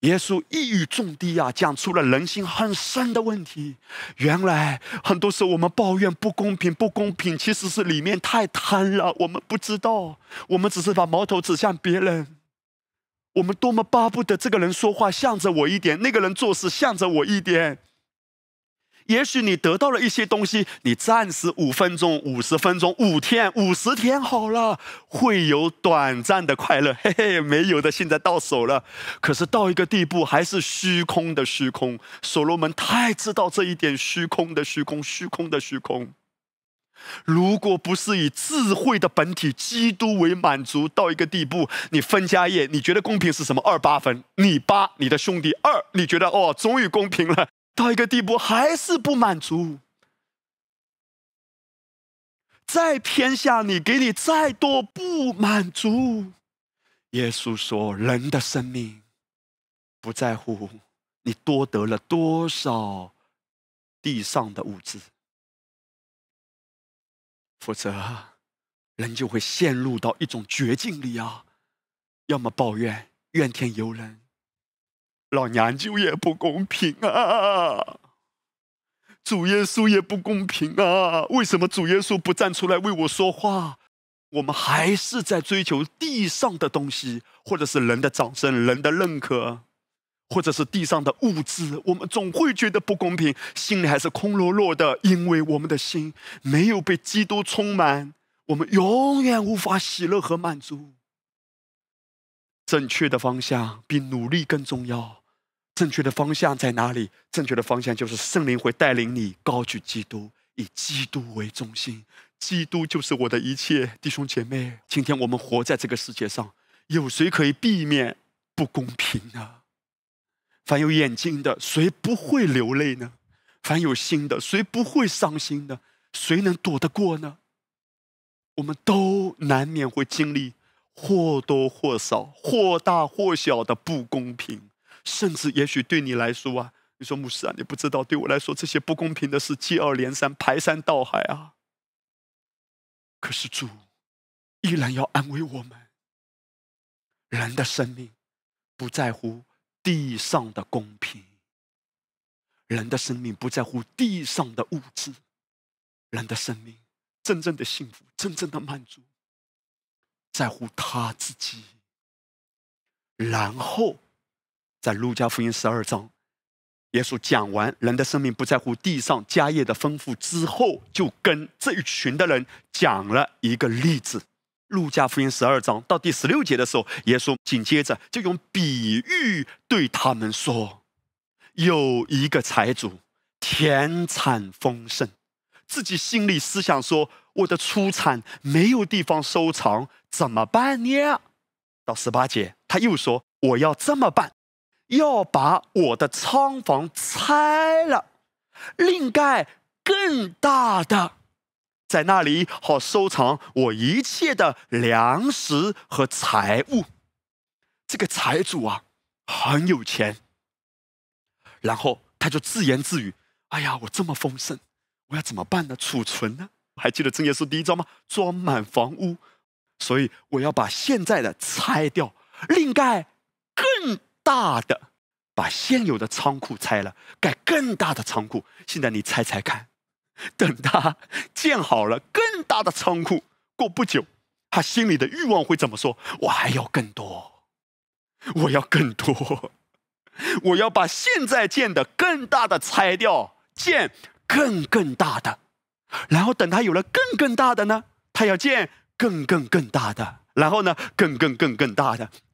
耶稣一语中的啊，讲出了人心很深的问题。原来很多时候我们抱怨不公平，不公平，其实是里面太贪了。我们不知道，我们只是把矛头指向别人。我们多么巴不得这个人说话向着我一点，那个人做事向着我一点。也许你得到了一些东西，你暂时五分钟、五十分钟、五天、五十天好了，会有短暂的快乐，嘿嘿，没有的，现在到手了。可是到一个地步，还是虚空的虚空。所罗门太知道这一点，虚空的虚空，虚空的虚空。如果不是以智慧的本体基督为满足，到一个地步，你分家业，你觉得公平是什么？二八分，你八，你的兄弟二，你觉得哦，终于公平了。到一个地步还是不满足，再偏下你，给你再多不满足。耶稣说：“人的生命不在乎你多得了多少地上的物质，否则人就会陷入到一种绝境里啊！要么抱怨、怨天尤人。”老娘舅也不公平啊！主耶稣也不公平啊！为什么主耶稣不站出来为我说话？我们还是在追求地上的东西，或者是人的掌声、人的认可，或者是地上的物质。我们总会觉得不公平，心里还是空落落的，因为我们的心没有被基督充满，我们永远无法喜乐和满足。正确的方向比努力更重要。正确的方向在哪里？正确的方向就是圣灵会带领你高举基督，以基督为中心。基督就是我的一切，弟兄姐妹。今天我们活在这个世界上，有谁可以避免不公平呢？凡有眼睛的，谁不会流泪呢？凡有心的，谁不会伤心呢？谁能躲得过呢？我们都难免会经历或多或少、或大或小的不公平。甚至也许对你来说啊，你说牧师啊，你不知道，对我来说这些不公平的事接二连三，排山倒海啊。可是主依然要安慰我们。人的生命不在乎地上的公平，人的生命不在乎地上的物质，人的生命真正的幸福、真正的满足，在乎他自己。然后，在路加福音十二章，耶稣讲完人的生命不在乎地上家业的丰富之后，就跟这一群的人讲了一个例子。路加福音十二章到第十六节的时候，耶稣紧接着就用比喻对他们说：“有一个财主，田产丰盛，自己心里思想说：我的出产没有地方收藏，怎么办呢？”到十八节，他又说：“我要这么办，要把我的仓房拆了，另盖更大的。”在那里好收藏我一切的粮食和财物。这个财主啊，很有钱。然后他就自言自语：“哎呀，我这么丰盛，我要怎么办呢？储存呢？还记得正耶稣第一章吗？装满房屋，所以我要把现在的拆掉，另盖大的，把现有的仓库拆了，盖更大的仓库。现在你猜猜看。”等他建好了更大的仓库，过不久，他心里的欲望会怎么说？我还要更多，我要更多，我要把现在建的更大的拆掉，建更更大的。然后等他有了更更大的呢，他要建更更更大的。然后呢，更更更更大的，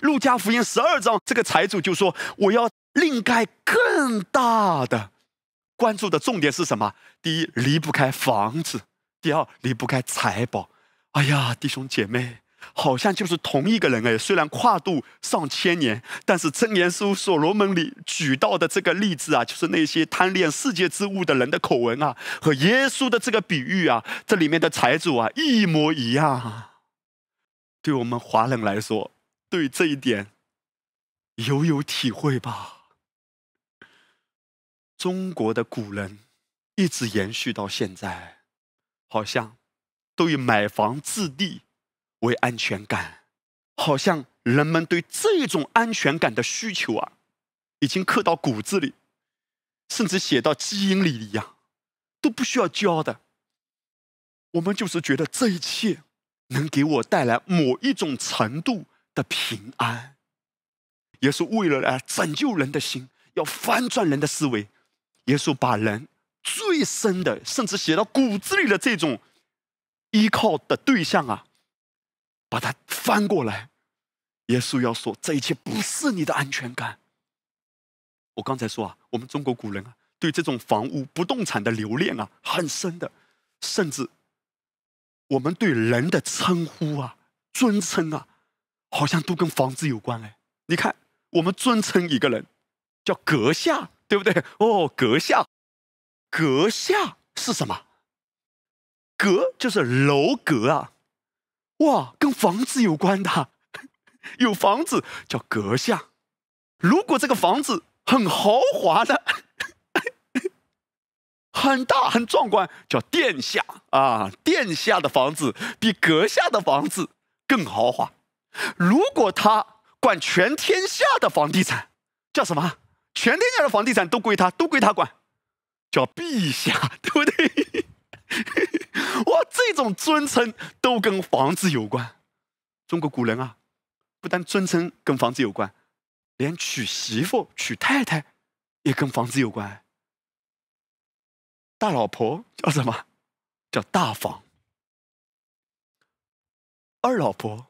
路加福音》十二章这个财主就说我要另盖更大的。关注的重点是什么？第一，离不开房子；第二，离不开财宝。哎呀，弟兄姐妹，好像就是同一个人哎。虽然跨度上千年，但是箴言书所罗门里举到的这个例子啊，就是那些贪恋世界之物的人的口吻啊，和耶稣的这个比喻啊，这里面的财主啊，一模一样。对我们华人来说，对这一点有有体会吧？中国的古人一直延续到现在，好像都以买房置地为安全感，好像人们对这种安全感的需求啊，已经刻到骨子里，甚至写到基因里一样，都不需要教的。我们就是觉得这一切能给我带来某一种程度的平安，耶稣为了来拯救人的心，要翻转人的思维。耶稣把人最深的，甚至写到骨子里的这种依靠的对象啊，把它翻过来。耶稣要说，这一切不是你的安全感。我刚才说啊，我们中国古人啊，对这种房屋、不动产的留恋啊，很深的，甚至我们对人的称呼啊、尊称啊，好像都跟房子有关哎。你看，我们尊称一个人叫阁下。对不对？哦，阁下，阁下是什么？阁就是楼阁啊！哇，跟房子有关的，有房子叫阁下。如果这个房子很豪华的，很大很壮观，叫殿下啊！殿下的房子比阁下的房子更豪华。如果他管全天下的房地产，叫什么？全天下的房地产都归他，都归他管，叫陛下，对不对？哇，这种尊称都跟房子有关。中国古人啊，不但尊称跟房子有关，连娶媳妇、娶太太也跟房子有关。大老婆叫什么？叫大房。二老婆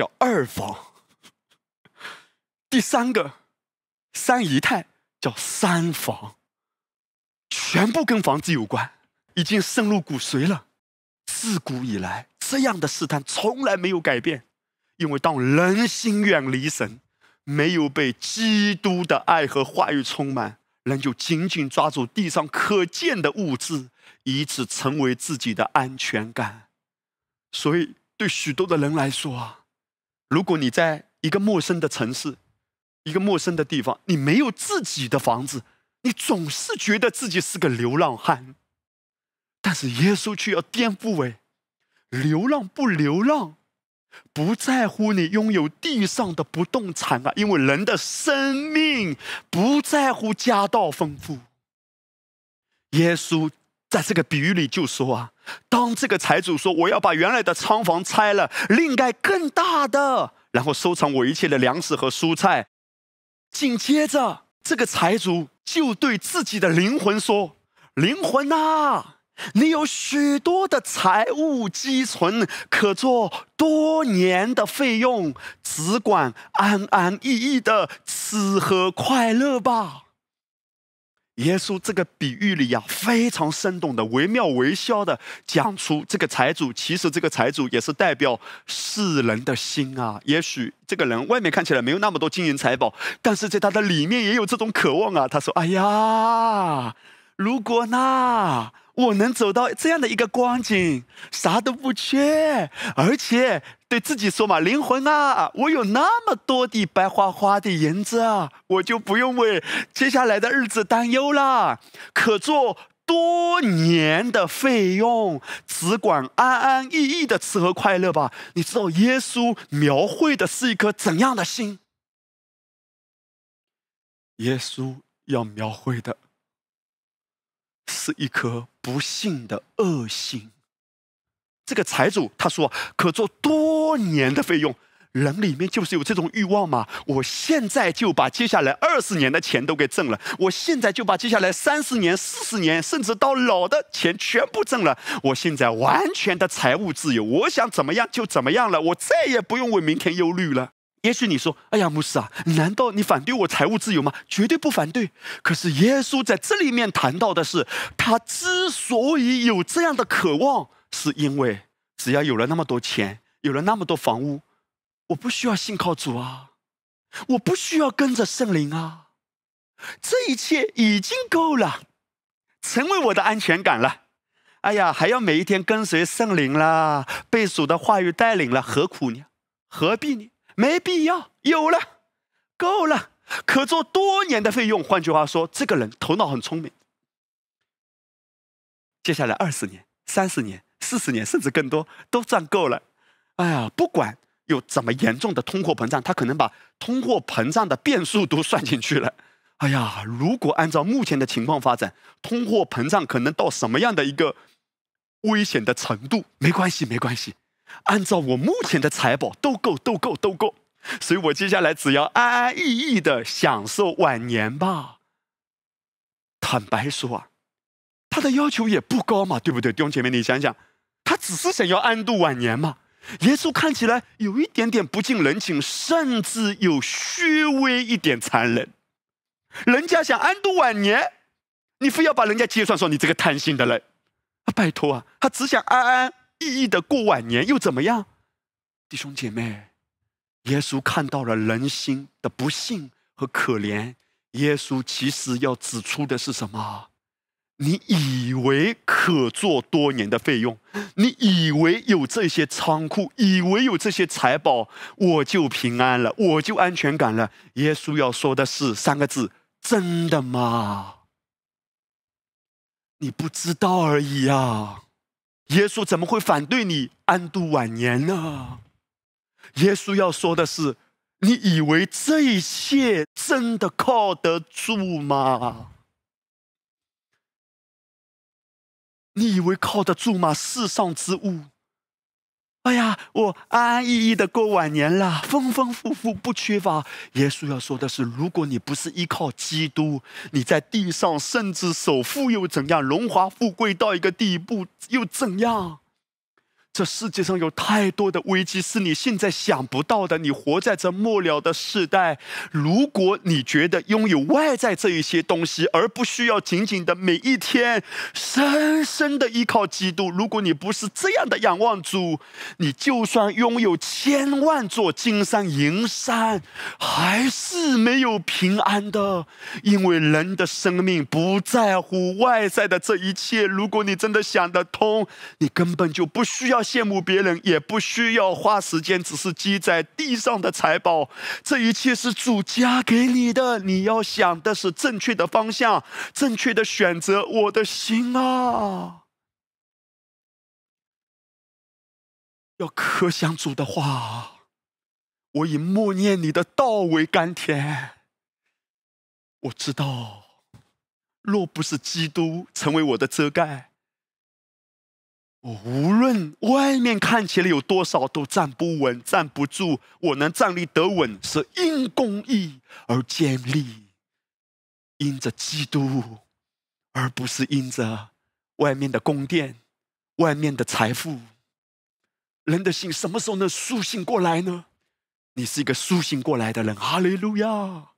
叫二房。第三个。三姨太叫三房，全部跟房子有关，已经深入骨髓了。自古以来，这样的试探从来没有改变。因为当人心远离神，没有被基督的爱和话语充满，人就紧紧抓住地上可见的物质，以此成为自己的安全感。所以，对许多的人来说啊，如果你在一个陌生的城市，一个陌生的地方，你没有自己的房子，你总是觉得自己是个流浪汉。但是耶稣却要颠覆为，流浪不流浪，不在乎你拥有地上的不动产啊，因为人的生命不在乎家道丰富。耶稣在这个比喻里就说啊，当这个财主说我要把原来的仓房拆了，另盖更大的，然后收藏我一切的粮食和蔬菜，紧接着这个财主就对自己的灵魂说：“灵魂呐。”你有许多的财物积存，可做多年的费用，只管安安逸逸的吃喝快乐吧。耶稣这个比喻里呀，非常生动的、惟妙惟肖的讲出这个财主，其实这个财主也是代表世人的心啊。也许这个人外面看起来没有那么多金银财宝，但是在他的里面也有这种渴望啊。他说：“哎呀，如果呢？”我能走到这样的一个光景，啥都不缺，而且对自己说嘛：“灵魂啊，我有那么多的白花花的银子啊，我就不用为接下来的日子担忧了，可做多年的费用，只管安安逸逸的吃喝快乐吧。”你知道耶稣描绘的是一颗怎样的心？耶稣要描绘的。是一颗不幸的恶心。这个财主他说可做多年的费用，人里面就是有这种欲望嘛。我现在就把接下来二十年的钱都给挣了，我现在就把接下来三十年、四十年，甚至到老的钱全部挣了。我现在完全的财务自由，我想怎么样就怎么样了，我再也不用为明天忧虑了。也许你说：“哎呀，牧师啊，难道你反对我财务自由吗？”绝对不反对。可是耶稣在这里面谈到的是，他之所以有这样的渴望，是因为只要有了那么多钱，有了那么多房屋，我不需要信靠主啊，我不需要跟着圣灵啊，这一切已经够了，成为我的安全感了。哎呀，还要每一天跟随圣灵啦，被主的话语带领了，何苦呢？何必呢？没必要，有了，够了，可做多年的费用。换句话说，这个人头脑很聪明。接下来二十年、三十年、四十年，甚至更多，都赚够了。哎呀，不管有怎么严重的通货膨胀，他可能把通货膨胀的变数都算进去了。哎呀，如果按照目前的情况发展，通货膨胀可能到什么样的一个危险的程度？没关系，没关系。按照我目前的财宝都够，都够，都够，所以我接下来只要安安逸逸的享受晚年吧。坦白说啊，他的要求也不高嘛，对不对？弟兄姐妹，你想想，他只是想要安度晚年嘛。耶稣看起来有一点点不近人情，甚至有稍微一点残忍。人家想安度晚年，你非要把人家揭穿说你这个贪心的人啊！拜托啊，他只想安安。意义的过晚年又怎么样？弟兄姐妹，耶稣看到了人心的不幸和可怜。耶稣其实要指出的是什么？你以为可做多年的费用？你以为有这些仓库，以为有这些财宝，我就平安了，我就安全感了？耶稣要说的是三个字：真的吗？你不知道而已啊。耶稣怎么会反对你安度晚年呢？耶稣要说的是：你以为这一切真的靠得住吗？你以为靠得住吗？世上之物。哎呀，我安安逸逸的过晚年了，丰丰富富不缺乏。耶稣要说的是：如果你不是依靠基督，你在地上甚至首富又怎样，荣华富贵到一个地步又怎样？这世界上有太多的危机是你现在想不到的。你活在这末了的时代，如果你觉得拥有外在这一些东西，而不需要紧紧的每一天深深的依靠基督，如果你不是这样的仰望主，你就算拥有千万座金山银山，还是没有平安的。因为人的生命不在乎外在的这一切。如果你真的想得通，你根本就不需要。羡慕别人，也不需要花时间，只是积在地上的财宝。这一切是主加给你的，你要想的是正确的方向，正确的选择。我的心啊，要可想主的话。我以默念你的道为甘甜。我知道，若不是基督成为我的遮盖。我无论外面看起来有多少，都站不稳、站不住。我能站立得稳，是因公义而建立，因着基督，而不是因着外面的宫殿、外面的财富。人的心什么时候能苏醒过来呢？你是一个苏醒过来的人，哈利路亚！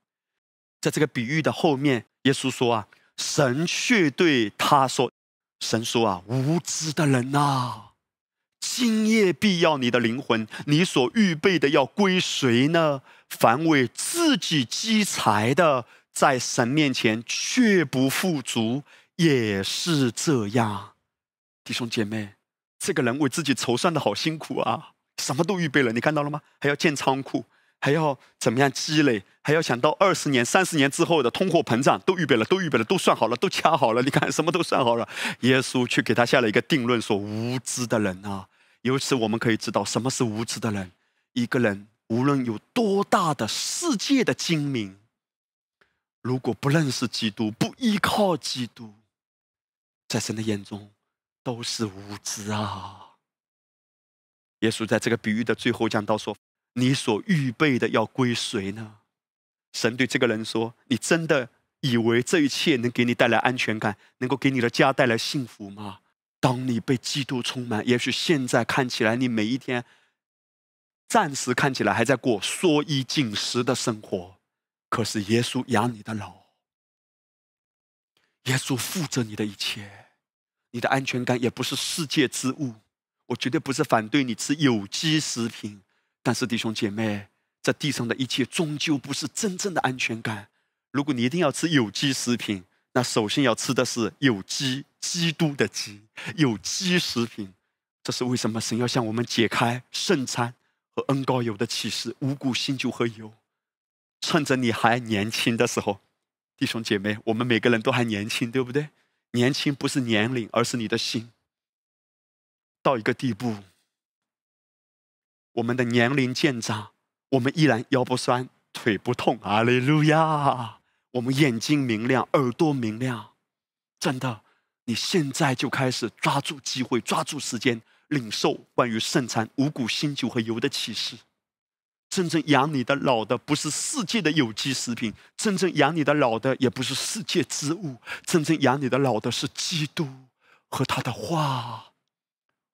在这个比喻的后面，耶稣说啊，神却对他说。神说啊，无知的人呐，今夜必要你的灵魂，你所预备的要归谁呢？凡为自己积财的，在神面前却不富足，也是这样。弟兄姐妹，这个人为自己筹算的好辛苦啊，什么都预备了，你看到了吗？还要建仓库。还要怎么样积累？还要想到二十年、三十年之后的通货膨胀，都预备了，都预备了，都算好了，都掐好了。你看，什么都算好了。耶稣却给他下了一个定论，说：“无知的人啊！”由此我们可以知道什么是无知的人。一个人无论有多大的世界的精明，如果不认识基督，不依靠基督，在神的眼中都是无知啊。耶稣在这个比喻的最后讲到说。你所预备的要归谁呢？神对这个人说：“你真的以为这一切能给你带来安全感，能够给你的家带来幸福吗？当你被基督充满，也许现在看起来你每一天暂时看起来还在过缩衣紧食的生活，可是耶稣养你的老，耶稣负责你的一切，你的安全感也不是世界之物。我绝对不是反对你吃有机食品。”但是弟兄姐妹，在地上的一切终究不是真正的安全感。如果你一定要吃有机食品，那首先要吃的是有机基督的基有机食品。这是为什么神要向我们解开圣餐和恩膏油的启示？五谷新酒和油，趁着你还年轻的时候，弟兄姐妹，我们每个人都还年轻，对不对？年轻不是年龄，而是你的心。到一个地步。我们的年龄渐长，我们依然腰不酸、腿不痛。阿利路亚！我们眼睛明亮，耳朵明亮。真的，你现在就开始抓住机会，抓住时间，领受关于圣餐、五谷、新酒和油的启示。真正养你的老的，不是世界的有机食品；真正养你的老的，也不是世界之物。真正养你的老的是基督和他的话。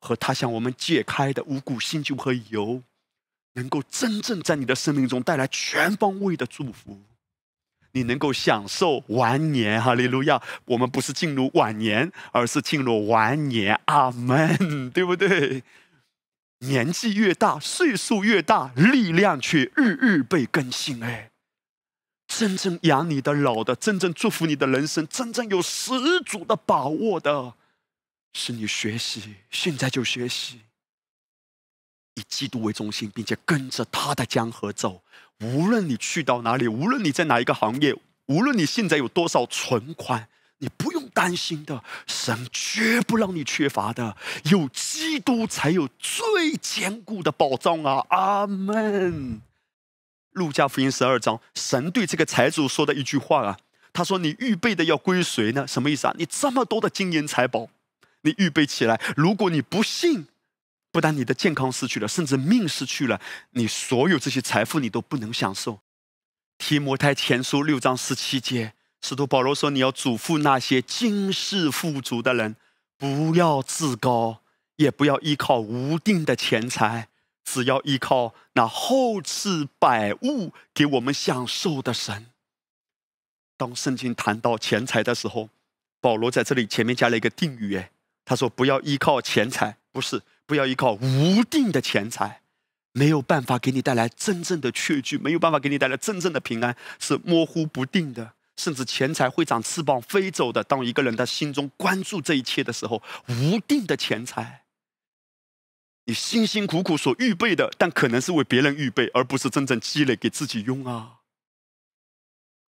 和他向我们解开的五谷新酒和油，能够真正在你的生命中带来全方位的祝福。你能够享受晚年，哈利路亚！我们不是进入晚年，而是进入晚年。阿门，对不对？年纪越大，岁数越大，力量却日日被更新。哎，真正养你的老的，真正祝福你的人生，真正有十足的把握的。是你学习，现在就学习，以基督为中心，并且跟着他的江河走。无论你去到哪里，无论你在哪一个行业，无论你现在有多少存款，你不用担心的。神绝不让你缺乏的，有基督才有最坚固的保障啊！阿门。路加福音十二章，神对这个财主说的一句话啊，他说：“你预备的要归谁呢？什么意思啊？你这么多的金银财宝。”你预备起来，如果你不信，不但你的健康失去了，甚至命失去了，你所有这些财富你都不能享受。提摩太前书六章十七节，使徒保罗说：“你要嘱咐那些今世富足的人，不要自高，也不要依靠无定的钱财，只要依靠那厚赐百物给我们享受的神。当圣经谈到钱财的时候，保罗在这里前面加了一个定语，哎，他说不要依靠钱财，不是不要依靠无定的钱财，没有办法给你带来真正的确据，没有办法给你带来真正的平安，是模糊不定的。甚至钱财会长翅膀飞走的。当一个人的心中关注这一切的时候，无定的钱财，你辛辛苦苦所预备的，但可能是为别人预备，而不是真正积累给自己用啊。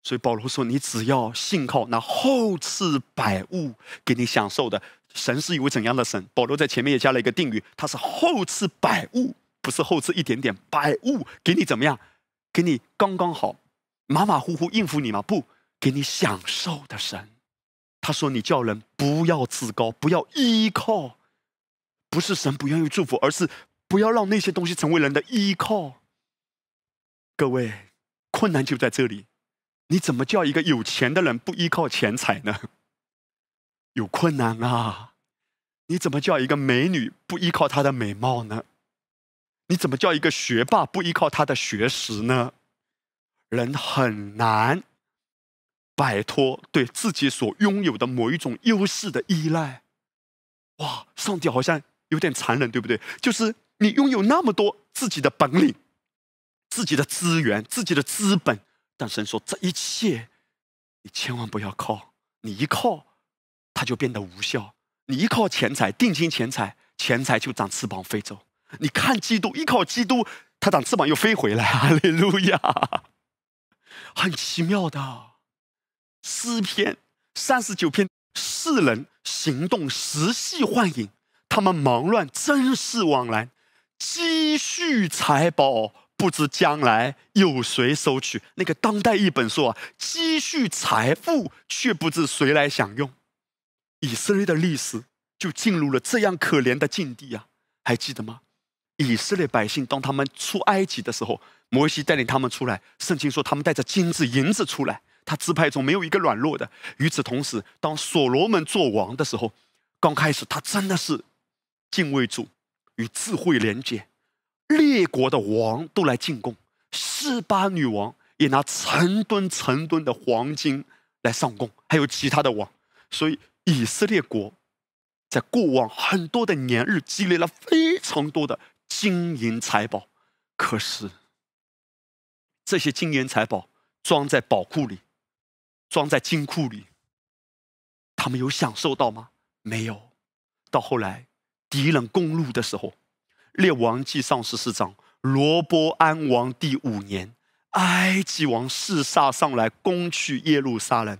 所以保罗说：“你只要信靠那厚赐百物给你享受的神是一位怎样的神？”保罗在前面也加了一个定语，他是厚赐百物，不是厚赐一点点，百物给你怎么样？给你刚刚好，马马虎虎应付你吗？不。给你享受的神，他说：“你叫人不要自高，不要依靠，不是神不愿意祝福，而是不要让那些东西成为人的依靠。”各位，困难就在这里，你怎么叫一个有钱的人不依靠钱财呢？有困难啊！你怎么叫一个美女不依靠她的美貌呢？你怎么叫一个学霸不依靠他的学识呢？人很难。摆脱对自己所拥有的某一种优势的依赖，哇！上帝好像有点残忍，对不对？就是你拥有那么多自己的本领、自己的资源、自己的资本，但神说这一切，你千万不要靠。你一靠，它就变得无效。你依靠钱财，定金钱财，钱财就长翅膀飞走。你看基督，依靠基督，它长翅膀又飞回来。哈利路亚！很奇妙的。诗篇三十九篇，世人行动时系幻影，他们忙乱真是枉然，积蓄财宝，不知将来有谁收取。那个当代一本说啊，积蓄财富，却不知谁来享用。以色列的历史就进入了这样可怜的境地啊！还记得吗？以色列百姓当他们出埃及的时候，摩西带领他们出来，圣经说他们带着金子银子出来。他支派中没有一个软弱的。与此同时，当所罗门做王的时候，刚开始他真的是敬畏主，与智慧连接，列国的王都来进贡，示巴女王也拿成吨成吨的黄金来上贡，还有其他的王。所以以色列国在过往很多的年日积累了非常多的金银财宝，可是这些金银财宝装在宝库里。装在金库里，他们有享受到吗？没有。到后来，敌人攻入的时候，《列王记上十四章，罗波安王第五年，埃及王示撒上来攻取耶路撒冷，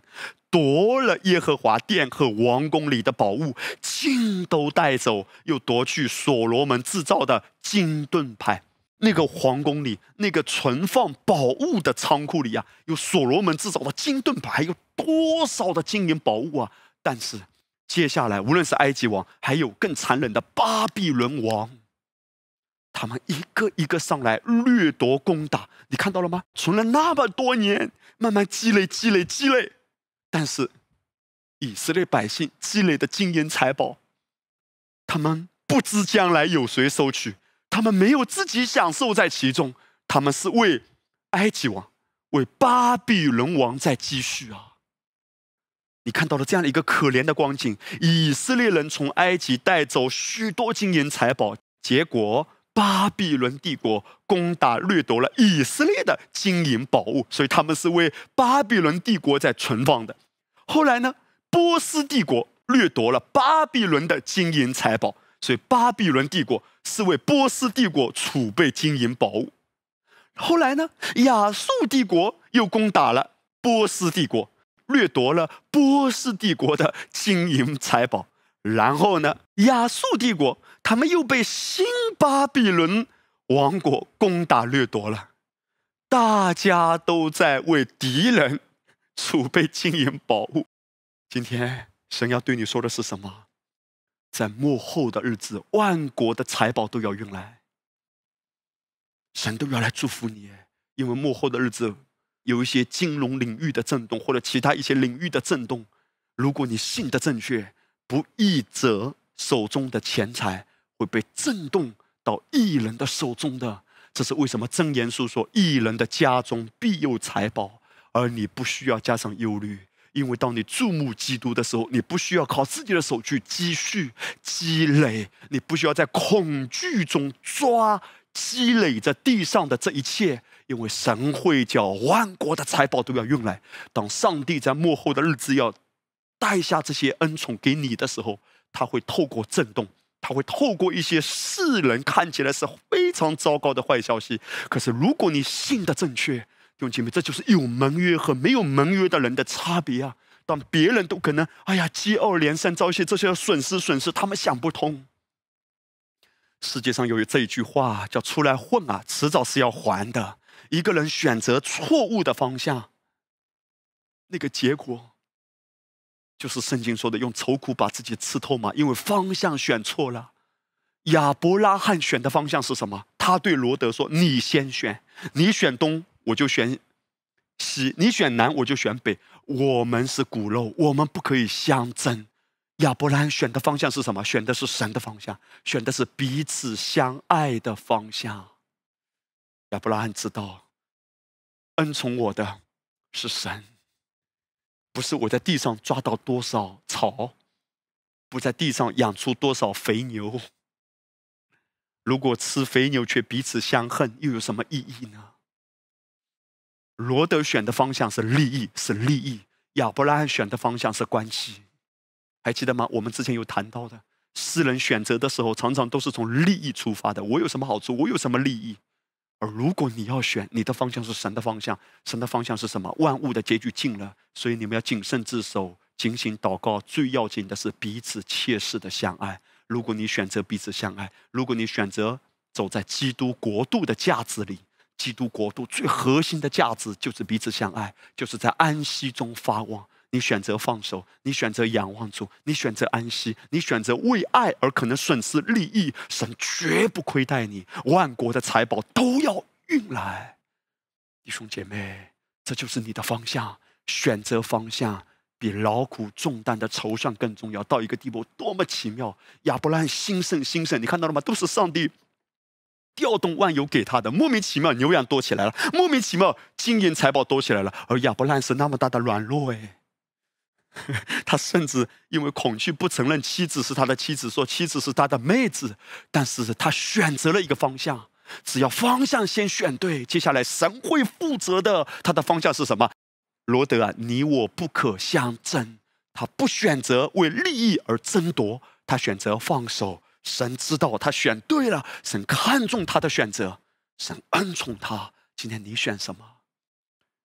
夺了耶和华殿和王宫里的宝物，尽都带走，又夺去所罗门制造的金盾牌。那个皇宫里，那个存放宝物的仓库里啊，有所罗门制造的金盾牌，有多少的金银宝物啊！但是接下来，无论是埃及王，还有更残忍的巴比伦王，他们一个一个上来掠夺攻打，你看到了吗？存了那么多年，慢慢积累、积累、积累，但是以色列百姓积累的金银财宝，他们不知将来有谁收取。他们没有自己享受在其中，他们是为埃及王、为巴比伦王在积蓄啊！你看到了这样的一个可怜的光景：以色列人从埃及带走许多金银财宝，结果巴比伦帝国攻打掠夺了以色列的金银宝物，所以他们是为巴比伦帝国在存放的。后来呢，波斯帝国掠夺了巴比伦的金银财宝。所以，巴比伦帝国是为波斯帝国储备金银宝物。后来呢，亚述帝国又攻打了波斯帝国，掠夺了波斯帝国的金银财宝。然后呢，亚述帝国他们又被新巴比伦王国攻打掠夺了。大家都在为敌人储备金银宝物。今天，神要对你说的是什么？在幕后的日子，万国的财宝都要用来，神都要来祝福你，因为幕后的日子有一些金融领域的震动，或者其他一些领域的震动。如果你信的正确，不义者手中的钱财，会被震动到异人的手中的。这是为什么？真言书说：“异人的家中必有财宝。”而你不需要加上忧虑，因为当你注目基督的时候，你不需要靠自己的手去积蓄、积累，你不需要在恐惧中抓、积累着地上的这一切，因为神会叫万国的财宝都要用来。当上帝在幕后的日子要带下这些恩宠给你的时候，他会透过震动，他会透过一些世人看起来是非常糟糕的坏消息。可是如果你信的正确，弟兄姐妹，这就是有盟约和没有盟约的人的差别啊！当别人都可能哎呀接二连三遭一些这些损失损失，他们想不通。世界上有这一句话叫“出来混啊，迟早是要还的”。一个人选择错误的方向，那个结果就是圣经说的用愁苦把自己吃透嘛，因为方向选错了。亚伯拉罕选的方向是什么？他对罗德说：“你先选，你选东。”我就选西，你选南，我就选北。我们是骨肉，我们不可以相争。亚伯拉罕选的方向是什么？选的是神的方向，选的是彼此相爱的方向。亚伯拉罕知道，恩宠我的是神，不是我在地上抓到多少草，不在地上养出多少肥牛。如果吃肥牛却彼此相恨，又有什么意义呢？罗德选的方向是利益，是利益；亚伯拉罕选的方向是关系，还记得吗？我们之前有谈到的，世人选择的时候，常常都是从利益出发的。我有什么好处？我有什么利益？而如果你要选，你的方向是神的方向，神的方向是什么？万物的结局尽了，所以你们要谨慎自守，警醒祷告。最要紧的是彼此切实的相爱。如果你选择彼此相爱，如果你选择走在基督国度的价值里。基督国度最核心的价值就是彼此相爱，就是在安息中发望。你选择放手，你选择仰望主，你选择安息，你选择为爱而可能损失利益，神绝不亏待你。万国的财宝都要运来，弟兄姐妹，这就是你的方向。选择方向比劳苦重担的筹算更重要。到一个地步，多么奇妙！亚伯拉罕兴盛兴盛，你看到了吗？都是上帝。调动万有给他的，莫名其妙牛羊多起来了，莫名其妙金银财宝多起来了。而亚伯兰是那么大的软弱哎，他甚至因为恐惧不承认妻子是他的妻子，说妻子是他的妹子。但是他选择了一个方向，只要方向先选对，接下来神会负责的。他的方向是什么？罗德啊，你我不可相争。他不选择为利益而争夺，他选择放手。神知道他选对了，神看重他的选择，神恩宠他。今天你选什么？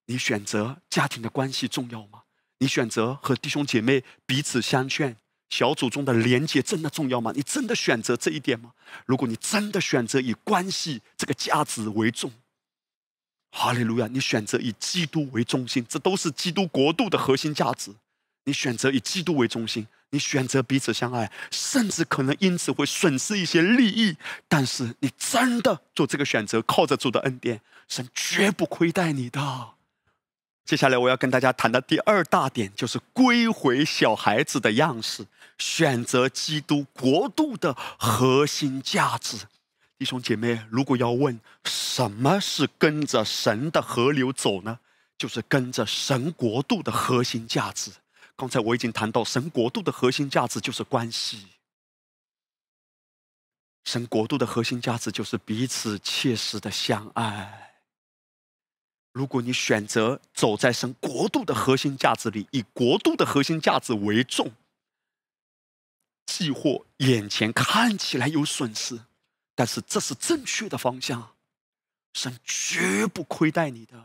你选择家庭的关系重要吗？你选择和弟兄姐妹彼此相劝，小组中的连接真的重要吗？你真的选择这一点吗？如果你真的选择以关系这个价值为重，哈利路亚！你选择以基督为中心，这都是基督国度的核心价值。你选择以基督为中心。你选择彼此相爱，甚至可能因此会损失一些利益，但是你真的做这个选择，靠着主的恩典，神绝不亏待你的。接下来我要跟大家谈的第二大点，就是归回小孩子的样式，选择基督国度的核心价值。弟兄姐妹，如果要问什么是跟着神的河流走呢？就是跟着神国度的核心价值。刚才我已经谈到，神国度的核心价值就是关系。神国度的核心价值就是彼此切实的相爱。如果你选择走在神国度的核心价值里，以国度的核心价值为重，既或眼前看起来有损失，但是这是正确的方向，神绝不亏待你的。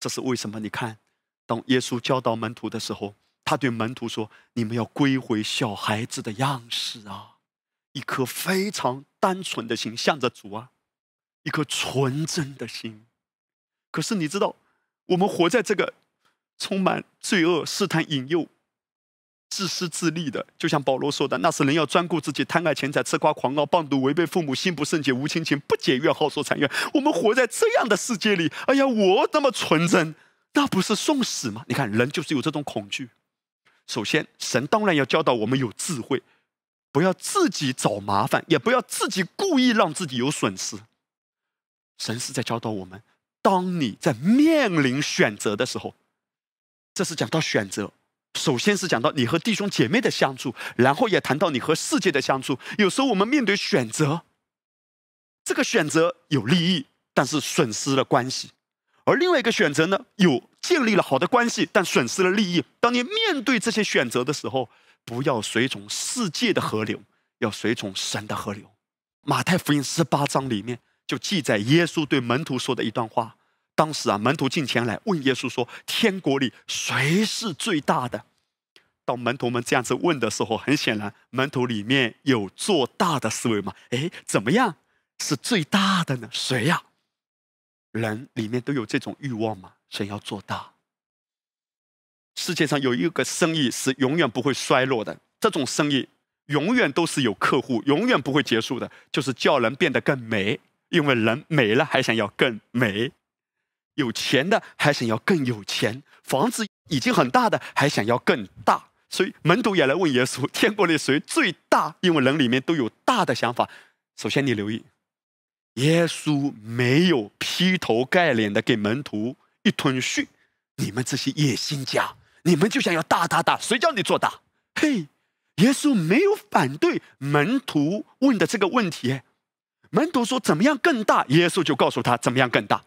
这是为什么？你看，当耶稣教导门徒的时候。他对门徒说：“你们要归回小孩子的样式啊，一颗非常单纯的心，向着主啊，一颗纯真的心。可是你知道，我们活在这个充满罪恶、试探、引诱、自私自利的，就像保罗说的，那是人要专顾自己，贪爱钱财，吃瓜狂傲，棒毒，违背父母，心不圣洁，无亲情，不解怨，好说残怨。我们活在这样的世界里，哎呀，我那么纯真，那不是送死吗？你看，人就是有这种恐惧。”首先，神当然要教导我们有智慧，不要自己找麻烦，也不要自己故意让自己有损失。神是在教导我们：当你在面临选择的时候，这是讲到选择。首先是讲到你和弟兄姐妹的相处，然后也谈到你和世界的相处。有时候我们面对选择，这个选择有利益，但是损失了关系；而另外一个选择呢，有建立了好的关系，但损失了利益。当你面对这些选择的时候，不要随从世界的河流，要随从神的河流。马太福音十八章里面就记载耶稣对门徒说的一段话。当时啊，门徒进前来问耶稣说：“天国里谁是最大的？”当门徒们这样子问的时候，很显然，门徒里面有做大的思维嘛？哎，怎么样是最大的呢？谁呀？人里面都有这种欲望嘛？想要做大。世界上有一个生意是永远不会衰落的，这种生意永远都是有客户，永远不会结束的，就是叫人变得更美，因为人美了还想要更美。有钱的还想要更有钱，房子已经很大的还想要更大，所以门徒也来问耶稣：天国里谁最大？因为人里面都有大的想法。首先你留意，耶稣没有劈头盖脸的给门徒一吞训：你们这些野心家，你们就想要大大大，谁叫你做大？嘿，耶稣没有反对门徒问的这个问题。门徒说怎么样更大？耶稣就告诉他怎么样更大。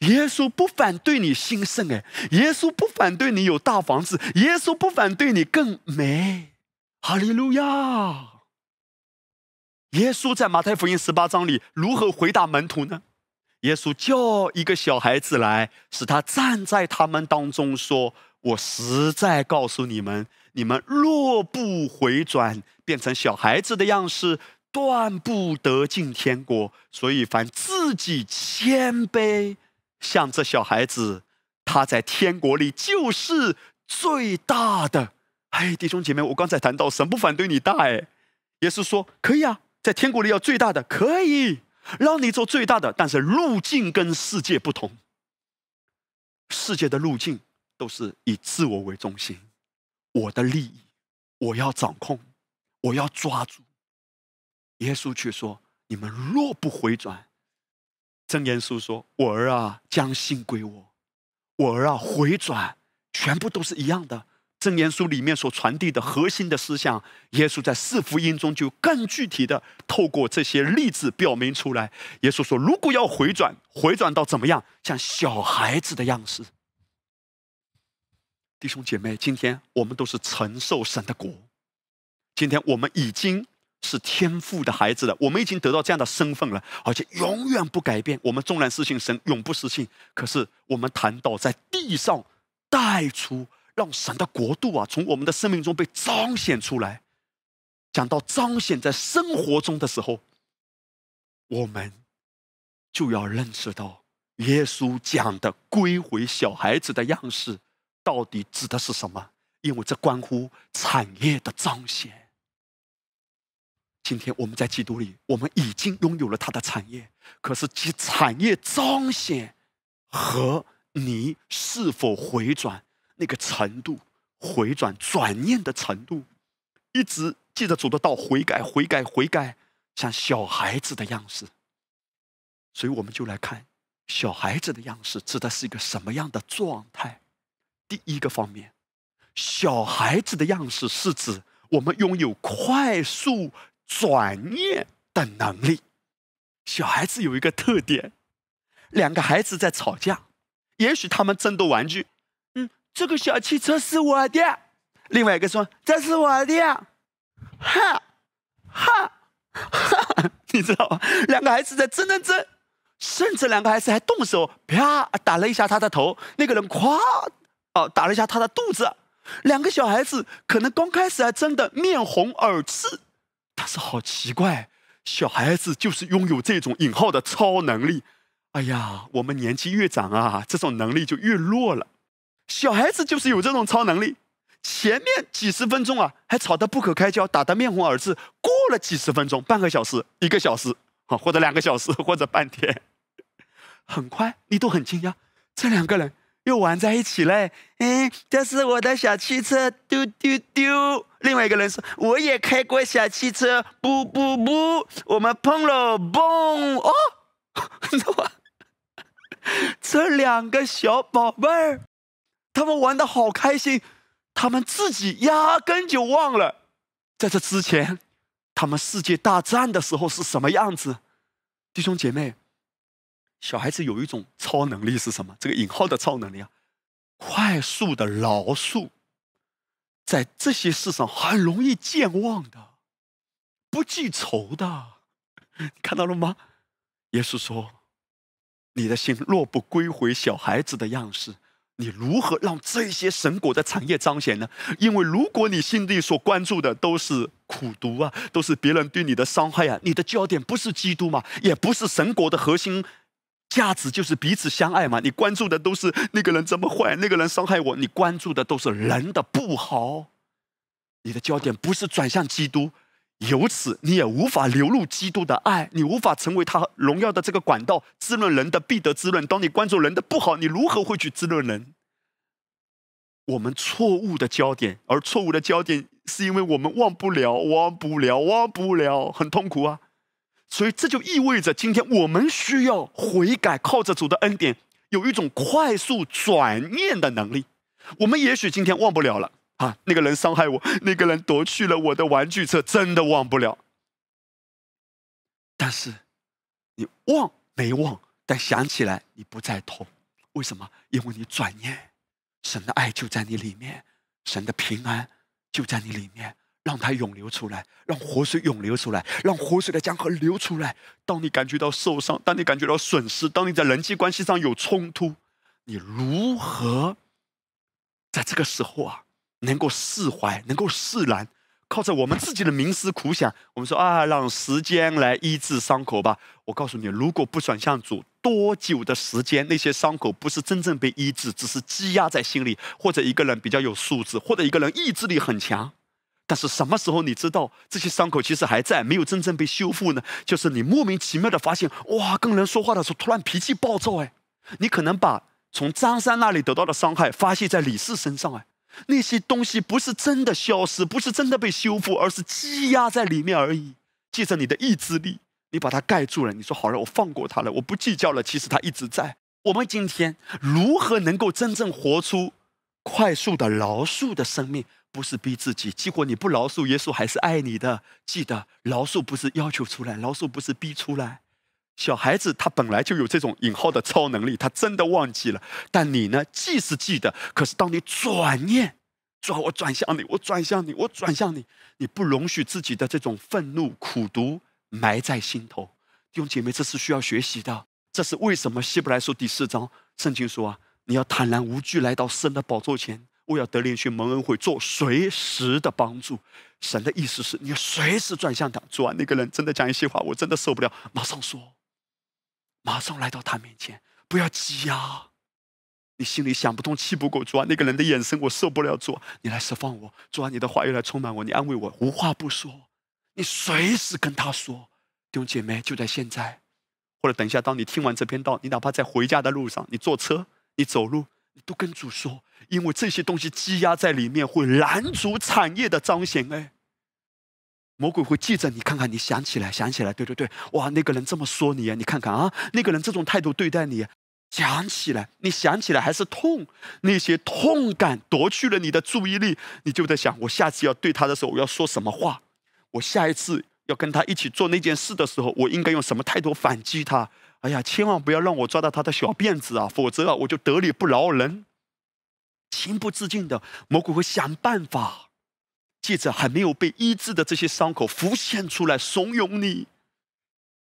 耶稣不反对你兴盛，哎，耶稣不反对你有大房子，耶稣不反对你更美，哈利路亚！耶稣在马太福音十八章里如何回答门徒呢？耶稣叫一个小孩子来，使他站在他们当中，说：“我实在告诉你们，你们若不回转，变成小孩子的样式，断不得进天国。所以，凡自己谦卑。”像这小孩子，他在天国里就是最大的。哎，弟兄姐妹，我刚才谈到神不反对你大，哎，也是说可以啊，在天国里要最大的，可以让你做最大的，但是路径跟世界不同。世界的路径都是以自我为中心，我的利益我要掌控，我要抓住。耶稣却说：你们若不回转。真耶稣说：“我儿啊，将心归我；我儿啊，回转，全部都是一样的。”真言书里面所传递的核心的思想，耶稣在四福音中就更具体的透过这些例子表明出来。耶稣说：“如果要回转，回转到怎么样？像小孩子的样式。”弟兄姐妹，今天我们都是承受神的国，今天我们已经。是天赋的孩子了，我们已经得到这样的身份了，而且永远不改变。我们纵然失信，神永不失信。可是我们谈到在地上带出，让神的国度啊，从我们的生命中被彰显出来。讲到彰显在生活中的时候，我们就要认识到，耶稣讲的归回小孩子的样式，到底指的是什么？因为这关乎产业的彰显。今天我们在基督里，我们已经拥有了他的产业。可是其产业彰显和你是否回转那个程度、回转转念的程度，一直记得主的道，悔改、悔改、悔改，像小孩子的样式。所以我们就来看小孩子的样式指的是一个什么样的状态。第一个方面，小孩子的样式是指我们拥有快速。转念的能力，小孩子有一个特点：两个孩子在吵架，也许他们争夺玩具。这个小汽车是我的。另外一个说：“这是我的。”哈，哈，哈，你知道吗？两个孩子在争争争，甚至两个孩子还动手，啪打了一下他的头。那个人夸，哦，打了一下他的肚子。两个小孩子可能刚开始还争得面红耳赤。但是好奇怪，小孩子就是拥有这种引号的超能力。哎呀，我们年纪越长啊，这种能力就越弱了。小孩子就是有这种超能力，前面几十分钟啊，还吵得不可开交，打得面红耳赤。过了几十分钟，半个小时、一个小时，啊，或者两个小时，或者半天，很快你都很惊讶，这两个人又玩在一起嘞。哎，这是我的小汽车，丢丢丢。另外一个人说，我也开过小汽车，不不不，我们碰了，嘣！哦，这两个小宝贝儿，他们玩的好开心，他们自己压根就忘了，在这之前，他们世界大战的时候是什么样子。弟兄姐妹，小孩子有一种超能力是什么？这个引号的超能力啊，快速的饶恕，在这些事上很容易健忘的，不记仇的，看到了吗？耶稣说。你的心若不归回小孩子的样式，你如何让这些神果的产业彰显呢？因为如果你心里所关注的都是苦毒啊，都是别人对你的伤害啊，你的焦点不是基督嘛，也不是神果的核心价值，就是彼此相爱嘛。你关注的都是那个人怎么坏，那个人伤害我，你关注的都是人的不好，你的焦点不是转向基督。由此，你也无法流入基督的爱，你无法成为他荣耀的这个管道，滋润人的必得滋润。当你关注人的不好，你如何会去滋润人？我们错误的焦点，而错误的焦点是因为我们忘不了，忘不了，忘不了，很痛苦啊！所以这就意味着，今天我们需要悔改，靠着主的恩典，有一种快速转念的能力。我们也许今天忘不了了。啊，那个人伤害我，那个人夺去了我的玩具车，真的忘不了。但是你忘没忘？但想起来你不再痛，为什么？因为你转念，神的爱就在你里面，神的平安就在你里面，让它涌流出来，让活水涌流出来，让活水的江河流出来。当你感觉到受伤，当你感觉到损失，当你在人际关系上有冲突，你如何在这个时候啊？能够释怀，能够释然，靠着我们自己的冥思苦想，我们说啊，让时间来医治伤口吧。我告诉你，如果不转向主，多久的时间，那些伤口不是真正被医治，只是积压在心里。或者一个人比较有素质，或者一个人意志力很强，但是什么时候你知道这些伤口其实还在，没有真正被修复呢？就是你莫名其妙的发现，哇，跟人说话的时候突然脾气暴躁，哎，你可能把从张三那里得到的伤害发泄在李四身上，哎。那些东西不是真的消失，不是真的被修复，而是积压在里面而已。借着你的意志力，你把它盖住了。你说好了，我放过他了，我不计较了。其实他一直在。我们今天如何能够真正活出快速的饶恕的生命？不是逼自己，结果你不饶恕，耶稣还是爱你的。记得，饶恕不是要求出来，饶恕不是逼出来。小孩子他本来就有这种引号的超能力，他真的忘记了。但你呢，记是记得，可是当你转念，转我转向你，我转向你，我转向你，你不容许自己的这种愤怒、苦毒埋在心头。弟兄姐妹，这是需要学习的。这是为什么？希伯来书第四章，圣经说啊，你要坦然无惧来到神的宝座前，我要得连续蒙恩惠，做随时的帮助。神的意思是你要随时转向他。主啊，那个人真的讲一些话，我真的受不了，马上说。马上来到他面前，不要急呀！你心里想不通、气不过，主啊，那个人的眼神我受不了，主，你来释放我，主啊，你的话语来充满我，你安慰我，无话不说，你随时跟他说，弟兄姐妹，就在现在，或者等一下，当你听完这篇道，你哪怕在回家的路上，你坐车、你走路，你都跟主说，因为这些东西积压在里面，会拦阻产业的彰显。哎。魔鬼会记着你，看看你想起来，想起来，对对对，哇，那个人这么说你啊，你看看啊，那个人这种态度对待你，想起来，你想起来还是痛，那些痛感夺去了你的注意力，你就在想，我下次要对他的时候，我要说什么话？我下一次要跟他一起做那件事的时候，我应该用什么态度反击他？哎呀，千万不要让我抓到他的小辫子啊，否则啊，我就得理不饶人。情不自禁的，魔鬼会想办法。借着还没有被医治的这些伤口浮现出来，怂恿你，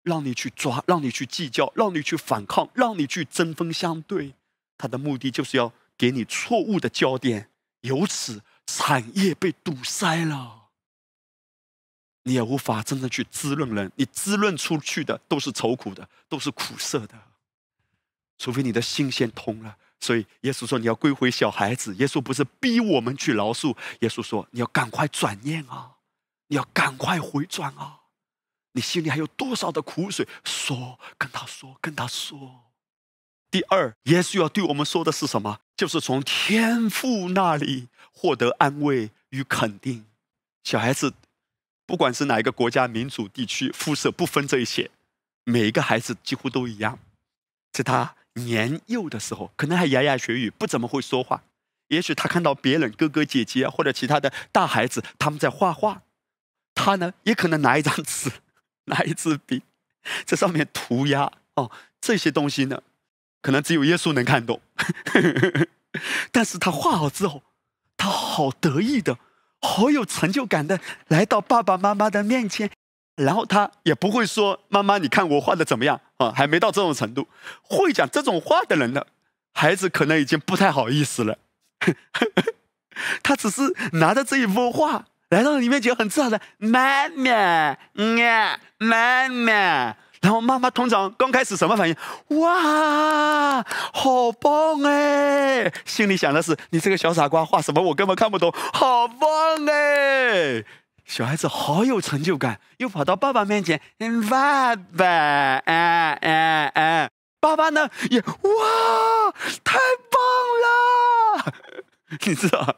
让你去抓，让你去计较，让你去反抗，让你去针锋相对。他的目的就是要给你错误的焦点，由此产业被堵塞了，你也无法真正去滋润人。你滋润出去的都是愁苦的，都是苦涩的，除非你的心先通了。所以耶稣说：“你要归回小孩子。”耶稣不是逼我们去饶恕，耶稣说：“你要赶快转念啊，你要赶快回转啊！你心里还有多少的苦水？说，跟他说，跟他说。第二，耶稣要对我们说的是什么？就是从天父那里获得安慰与肯定。小孩子，不管是哪一个国家、民族、地区，肤色不分这一些，每一个孩子几乎都一样。在他年幼的时候，可能还牙牙学语，不怎么会说话。也许他看到别人哥哥姐姐或者其他的大孩子他们在画画，他呢也可能拿一张纸，拿一支笔，在上面涂鸦。哦，这些东西呢，可能只有耶稣能看懂。但是他画好之后，他好得意的，好有成就感的来到爸爸妈妈的面前，然后他也不会说：“妈妈，你看我画的怎么样？”啊，还没到这种程度。会讲这种话的人呢，孩子可能已经不太好意思了。他只是拿着这一幅画来到你面前，很自豪的妈妈，嗯，妈妈。然后妈妈通常刚开始什么反应？哇，好棒哎！心里想的是你这个小傻瓜画什么我根本看不懂，好棒哎！小孩子好有成就感，又跑到爸爸面前，爸爸，哎哎哎，爸爸呢也哇，太棒了！你知道，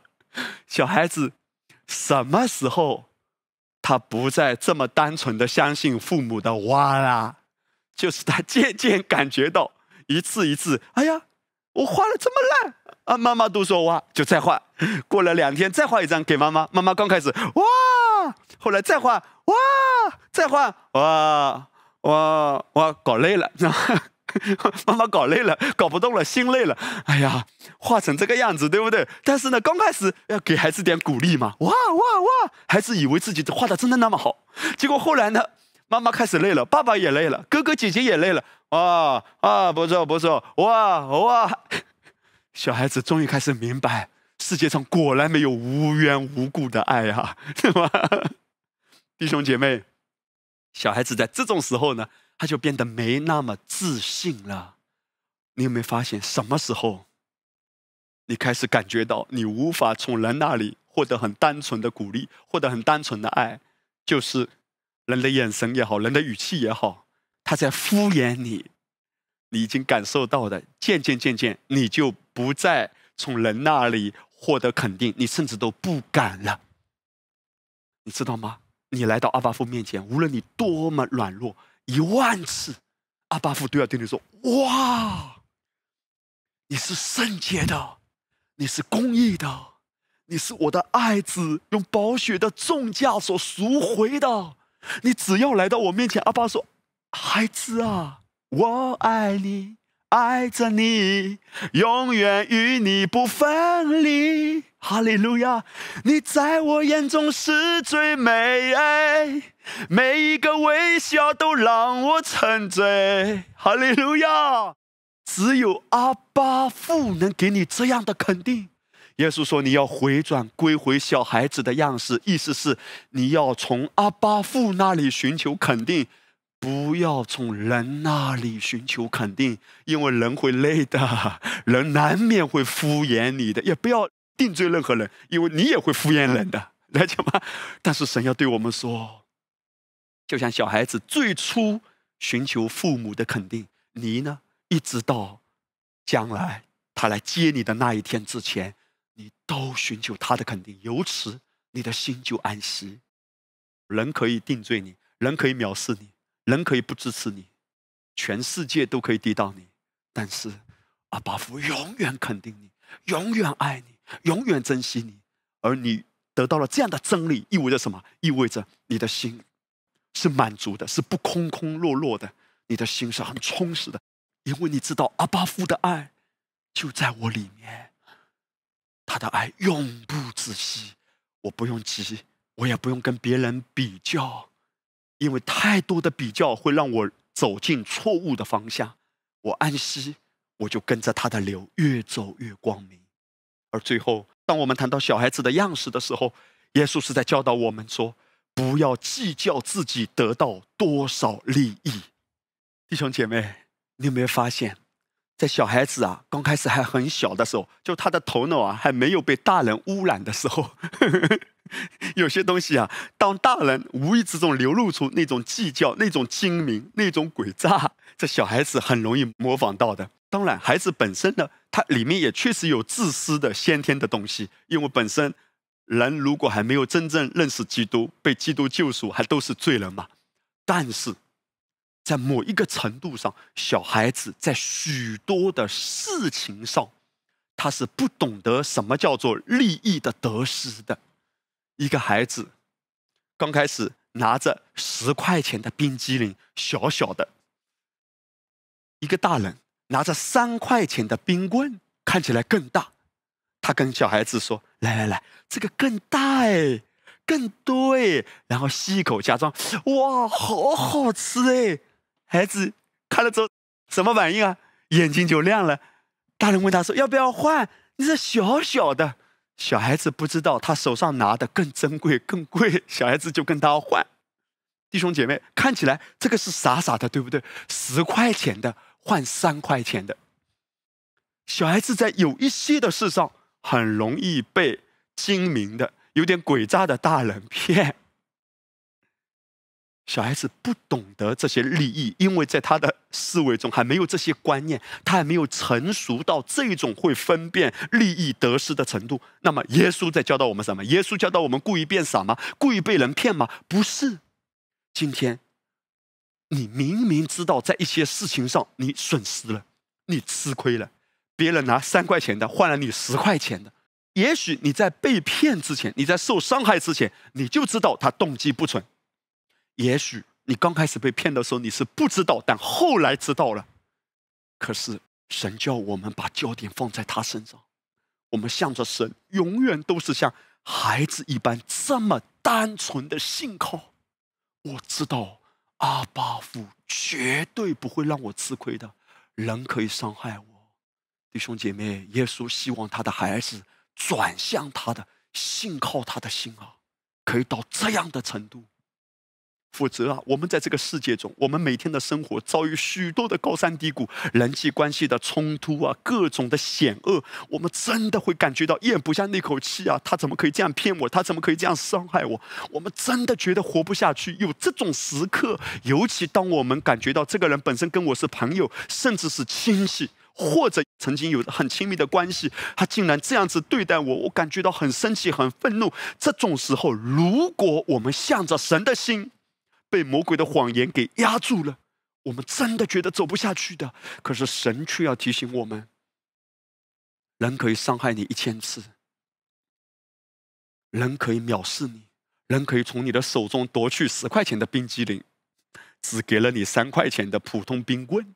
小孩子什么时候？他不再这么单纯的相信父母的哇啦，就是他渐渐感觉到一次一次，哎呀，我画的这么烂啊！妈妈都说哇，就再画。过了两天再画一张给妈妈，妈妈刚开始哇，后来再画哇，再画哇哇哇，搞累了，妈妈搞累了，搞不动了，心累了。哎呀，画成这个样子，对不对？但是呢，刚开始要给孩子点鼓励嘛。哇哇哇！孩子以为自己画的真的那么好，结果后来呢，妈妈开始累了，爸爸也累了，哥哥姐姐也累了。哇啊，不错不错，哇哇！小孩子终于开始明白，世界上果然没有无缘无故的爱啊，对吧？弟兄姐妹，小孩子在这种时候呢？他就变得没那么自信了。你有没有发现，什么时候你开始感觉到你无法从人那里获得很单纯的鼓励，获得很单纯的爱？就是人的眼神也好，人的语气也好，他在敷衍你。你已经感受到的，渐渐渐渐，你就不再从人那里获得肯定，你甚至都不敢了。你知道吗？你来到阿巴夫面前，无论你多么软弱。一万次，阿巴夫都要对你说：“哇，你是圣洁的，你是公义的，你是我的爱子，用宝血的重价所赎回的。你只要来到我面前，阿爸说：‘孩子啊，我爱你，爱着你，永远与你不分离。’哈利路亚，你在我眼中是最美。”每一个微笑都让我沉醉，哈利路亚！只有阿巴父能给你这样的肯定。耶稣说：“你要回转归回小孩子的样式，意思是你要从阿巴父那里寻求肯定，不要从人那里寻求肯定，因为人会累的，人难免会敷衍你的。也不要定罪任何人，因为你也会敷衍人的，了解吗？但是神要对我们说。”就像小孩子最初寻求父母的肯定，你呢，一直到将来他来接你的那一天之前，你都寻求他的肯定，由此你的心就安息。人可以定罪你，人可以藐视你，人可以不支持你，全世界都可以抵挡你，但是阿巴夫永远肯定你，永远爱你，永远珍惜你。而你得到了这样的真理，意味着什么？意味着你的心。是满足的，是不空空落落的。你的心是很充实的，因为你知道阿巴夫的爱就在我里面，他的爱永不止息。我不用急，我也不用跟别人比较，因为太多的比较会让我走进错误的方向。我安息，我就跟着他的流，越走越光明。而最后，当我们谈到小孩子的样式的时候，耶稣是在教导我们说。不要计较自己得到多少利益，弟兄姐妹，你有没有发现，在小孩子啊刚开始还很小的时候，就他的头脑啊还没有被大人污染的时候，有些东西啊，当大人无意之中流露出那种计较、那种精明、那种诡诈，这小孩子很容易模仿到的。当然，孩子本身呢，他里面也确实有自私的先天的东西，因为本身人如果还没有真正认识基督，被基督救赎，还都是罪人嘛。但是在某一个程度上，小孩子在许多的事情上，他是不懂得什么叫做利益的得失的。一个孩子刚开始拿着十块钱的冰激凌，小小的；一个大人拿着三块钱的冰棍，看起来更大。他跟小孩子说：“来来来，这个更大哎。”更多哎，然后吸一口，假装哇，好好吃哎！孩子看了之后什么反应啊？眼睛就亮了。大人问他说：“要不要换？”你这小小的，小孩子不知道他手上拿的更珍贵、更贵，小孩子就跟他换。弟兄姐妹，看起来这个是傻傻的，对不对？十块钱的换三块钱的，小孩子在有一些的事上很容易被精明的。有点诡诈的大人骗小孩子，不懂得这些利益，因为在他的思维中还没有这些观念，他还没有成熟到这种会分辨利益得失的程度。那么，耶稣在教导我们什么？耶稣教导我们故意变傻吗？故意被人骗吗？不是。今天，你明明知道在一些事情上你损失了，你吃亏了，别人拿三块钱的换了你十块钱的。也许你在被骗之前，你在受伤害之前，你就知道他动机不纯。也许你刚开始被骗的时候你是不知道，但后来知道了。可是神叫我们把焦点放在他身上，我们向着神，永远都是像孩子一般这么单纯的信靠。我知道阿巴父绝对不会让我吃亏的，人可以伤害我，弟兄姐妹，耶稣希望他的孩子。转向他的，信靠他的心啊，可以到这样的程度。否则啊，我们在这个世界中，我们每天的生活遭遇许多的高山低谷、人际关系的冲突啊，各种的险恶，我们真的会感觉到咽不下那口气啊！他怎么可以这样骗我？他怎么可以这样伤害我？我们真的觉得活不下去。有这种时刻，尤其当我们感觉到这个人本身跟我是朋友，甚至是亲戚。或者曾经有很亲密的关系，他竟然这样子对待我，我感觉到很生气、很愤怒。这种时候，如果我们向着神的心，被魔鬼的谎言给压住了，我们真的觉得走不下去的。可是神却要提醒我们：人可以伤害你一千次，人可以藐视你，人可以从你的手中夺去十块钱的冰激凌，只给了你三块钱的普通冰棍。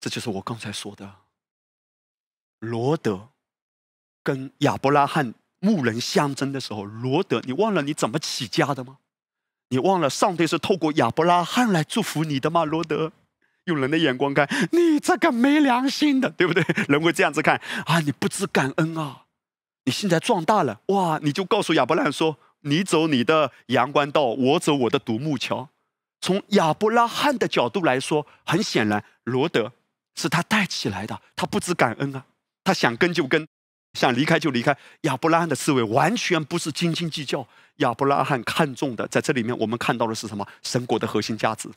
这就是我刚才说的，罗德跟亚伯拉罕牧人相争的时候，罗德，你忘了你怎么起家的吗？你忘了上帝是透过亚伯拉罕来祝福你的吗？罗德，用人的眼光看，你这个没良心的，对不对？人会这样子看啊，你不知感恩啊！你现在壮大了，哇，你就告诉亚伯拉罕说，你走你的阳关道，我走我的独木桥。从亚伯拉罕的角度来说，很显然，罗德。是他带起来的，他不知感恩啊！他想跟就跟，想离开就离开。亚伯拉罕的思维完全不是斤斤计较。亚伯拉罕看重的，在这里面我们看到的是什么？神国的核心价值。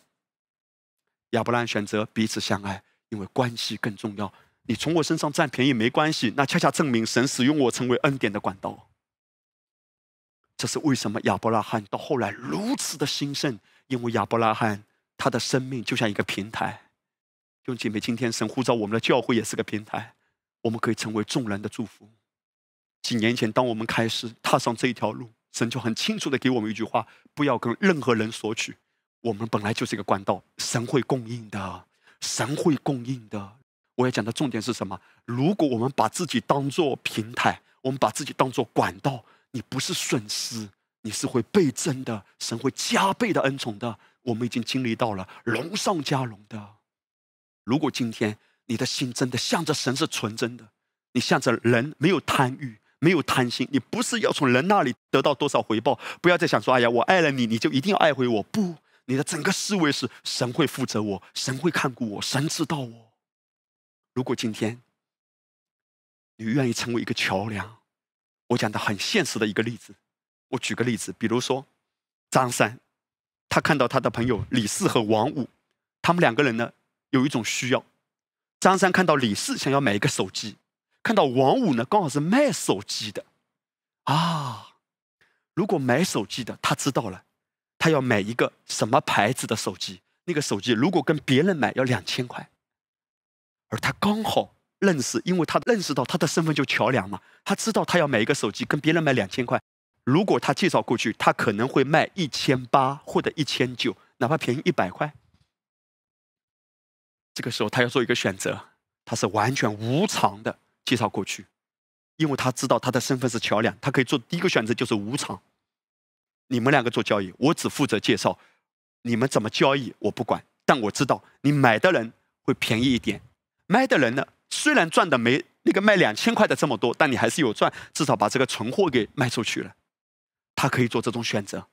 亚伯拉罕选择彼此相爱，因为关系更重要。你从我身上占便宜没关系，那恰恰证明神使用我成为恩典的管道。这是为什么亚伯拉罕到后来如此的兴盛？因为亚伯拉罕他的生命就像一个平台。弟兄姐妹，今天神呼召我们的教会也是个平台，我们可以成为众人的祝福。几年前，当我们开始踏上这一条路，神就很清楚的给我们一句话：不要跟任何人索取。我们本来就是一个管道，神会供应的，神会供应的。我要讲的重点是什么？如果我们把自己当做平台，我们把自己当做管道，你不是损失，你是会倍增的，神会加倍的恩宠的。我们已经经历到了龙上加龙的。如果今天你的心真的向着神是纯真的，你向着人没有贪欲、没有贪心，你不是要从人那里得到多少回报，不要再想说：“哎呀，我爱了你，你就一定要爱回我。”不，你的整个思维是神会负责我，神会看顾我，神知道我。如果今天你愿意成为一个桥梁，我讲的很现实的一个例子，我举个例子，比如说张三，他看到他的朋友李四和王五，他们两个人呢。有一种需要，张三看到李四想要买一个手机，看到王五呢刚好是卖手机的，啊，如果买手机的他知道了，他要买一个什么牌子的手机，那个手机如果跟别人买要两千块，而他刚好认识，因为他认识到他的身份就桥梁嘛，他知道他要买一个手机跟别人买两千块，如果他介绍过去，他可能会卖一千八或者一千九，哪怕便宜一百块。这个时候，他要做一个选择，他是完全无偿的介绍过去，因为他知道他的身份是桥梁，他可以做第一个选择就是无偿。你们两个做交易，我只负责介绍，你们怎么交易我不管，但我知道你买的人会便宜一点，卖的人呢虽然赚的没那个卖两千块的这么多，但你还是有赚，至少把这个存货给卖出去了。他可以做这种选择，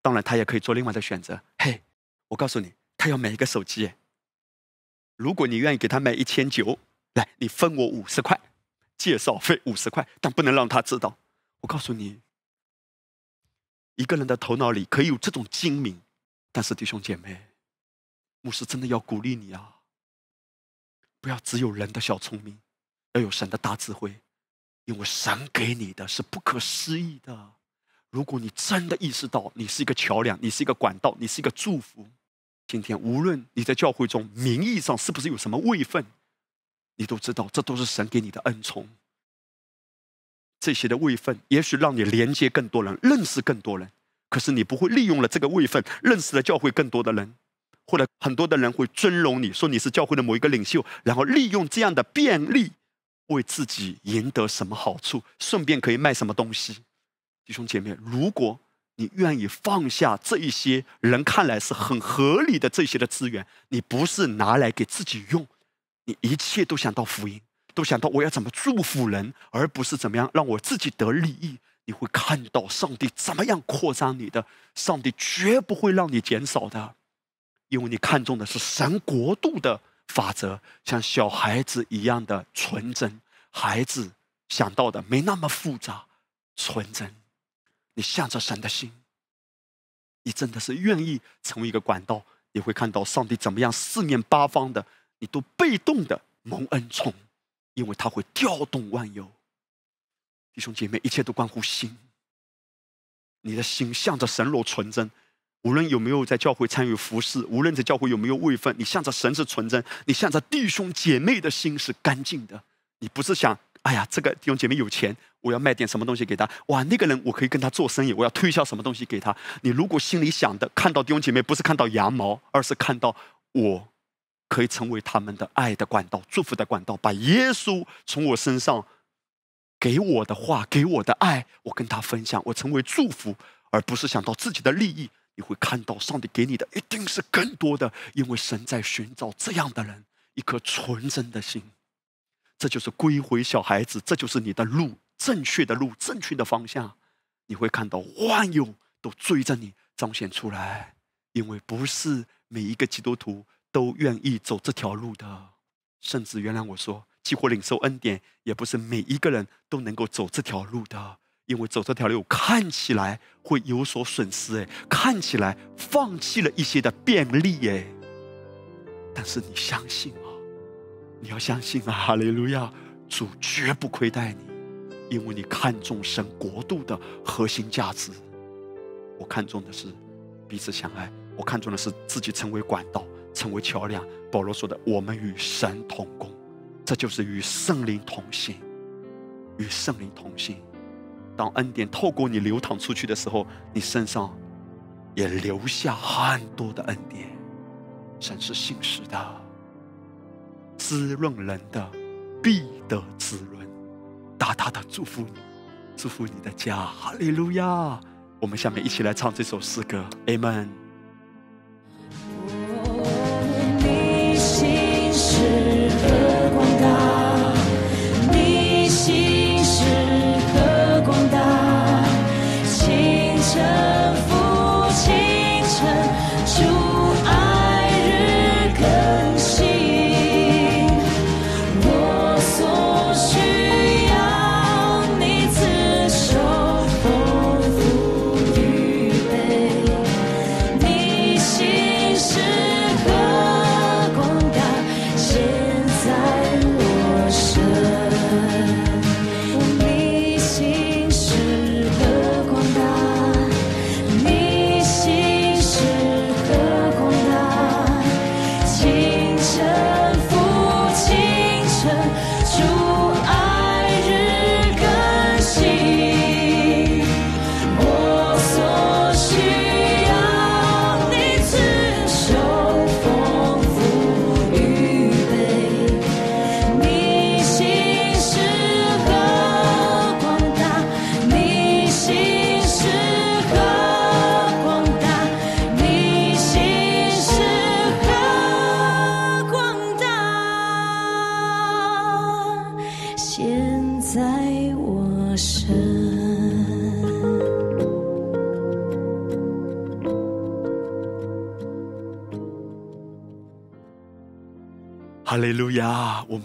当然他也可以做另外的选择。嘿，我告诉你，他要买一个手机。如果你愿意给他卖一千九，来，你分我五十块，介绍费五十块，但不能让他知道。我告诉你，一个人的头脑里可以有这种精明，但是弟兄姐妹，牧师真的要鼓励你啊！不要只有人的小聪明，要有神的大智慧，因为神给你的是不可思议的。如果你真的意识到你是一个桥梁，你是一个管道，你是一个祝福。今天，无论你在教会中名义上是不是有什么位分，你都知道，这都是神给你的恩宠。这些的位分，也许让你连接更多人，认识更多人。可是你不会利用了这个位分，认识了教会更多的人，或者很多的人会尊荣你，说你是教会的某一个领袖，然后利用这样的便利，为自己赢得什么好处，顺便可以卖什么东西。弟兄姐妹，如果。你愿意放下这一些人看来是很合理的这些的资源，你不是拿来给自己用，你一切都想到福音，都想到我要怎么祝福人，而不是怎么样让我自己得利益。你会看到上帝怎么样扩张你的，上帝绝不会让你减少的，因为你看重的是神国度的法则，像小孩子一样的纯真，孩子想到的没那么复杂，纯真。你向着神的心，你真的是愿意成为一个管道，你会看到上帝怎么样四面八方的，你都被动的蒙恩宠，因为他会调动万有。弟兄姐妹，一切都关乎心。你的心向着神若纯真，无论有没有在教会参与服侍，无论在教会有没有位分，你向着神是纯真，你向着弟兄姐妹的心是干净的。你不是想。哎呀，这个弟兄姐妹有钱，我要卖点什么东西给他。哇，那个人我可以跟他做生意，我要推销什么东西给他。你如果心里想的，看到弟兄姐妹不是看到羊毛，而是看到我可以成为他们的爱的管道、祝福的管道，把耶稣从我身上给我的话、给我的爱，我跟他分享，我成为祝福，而不是想到自己的利益。你会看到上帝给你的一定是更多的，因为神在寻找这样的人，一颗纯真的心。这就是归回小孩子，这就是你的路，正确的路，正确的方向。你会看到万有都追着你彰显出来，因为不是每一个基督徒都愿意走这条路的。甚至原谅我说，激活领受恩典，也不是每一个人都能够走这条路的。因为走这条路看起来会有所损失，哎，看起来放弃了一些的便利，哎，但是你相信吗？你要相信啊，哈利路亚！主绝不亏待你，因为你看重神国度的核心价值。我看重的是彼此相爱，我看重的是自己成为管道，成为桥梁。保罗说的：“我们与神同工，这就是与圣灵同行，与圣灵同行。当恩典透过你流淌出去的时候，你身上也留下很多的恩典。神是信实的。”滋润人的，必得滋润，大大的祝福你，祝福你的家，哈利路亚！我们下面一起来唱这首诗歌，Amen。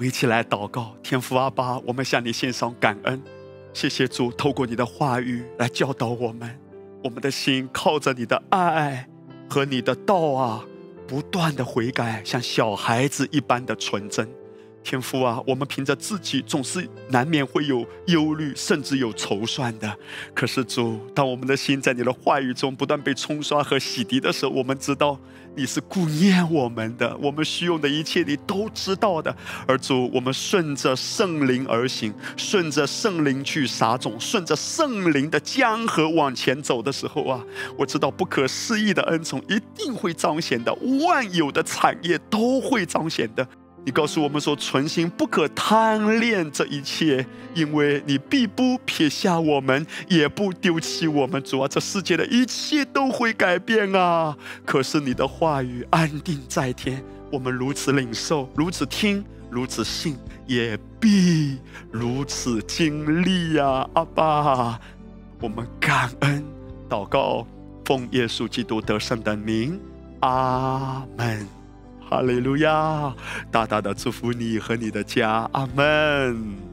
们一起来祷告，天父阿爸，我们向你献上感恩，谢谢主，透过你的话语来教导我们，我们的心靠着你的爱和你的道啊，不断的悔改，像小孩子一般的纯真。天父啊，我们凭着自己总是难免会有忧虑，甚至有筹算的。可是主，当我们的心在你的话语中不断被冲刷和洗涤的时候，我们知道你是顾念我们的，我们需用的一切你都知道的。而主，我们顺着圣灵而行，顺着圣灵去撒种，顺着圣灵的江河往前走的时候啊，我知道不可思议的恩宠一定会彰显的，万有的产业都会彰显的。你告诉我们说，存心不可贪恋这一切，因为你必不撇下我们，也不丢弃我们。主啊，这世界的一切都会改变啊！可是你的话语安定在天，我们如此领受，如此听，如此信，也必如此经历呀！阿爸，我们感恩祷告，奉耶稣基督得胜的名，阿门。哈利路亚！大大的祝福你和你的家，阿门。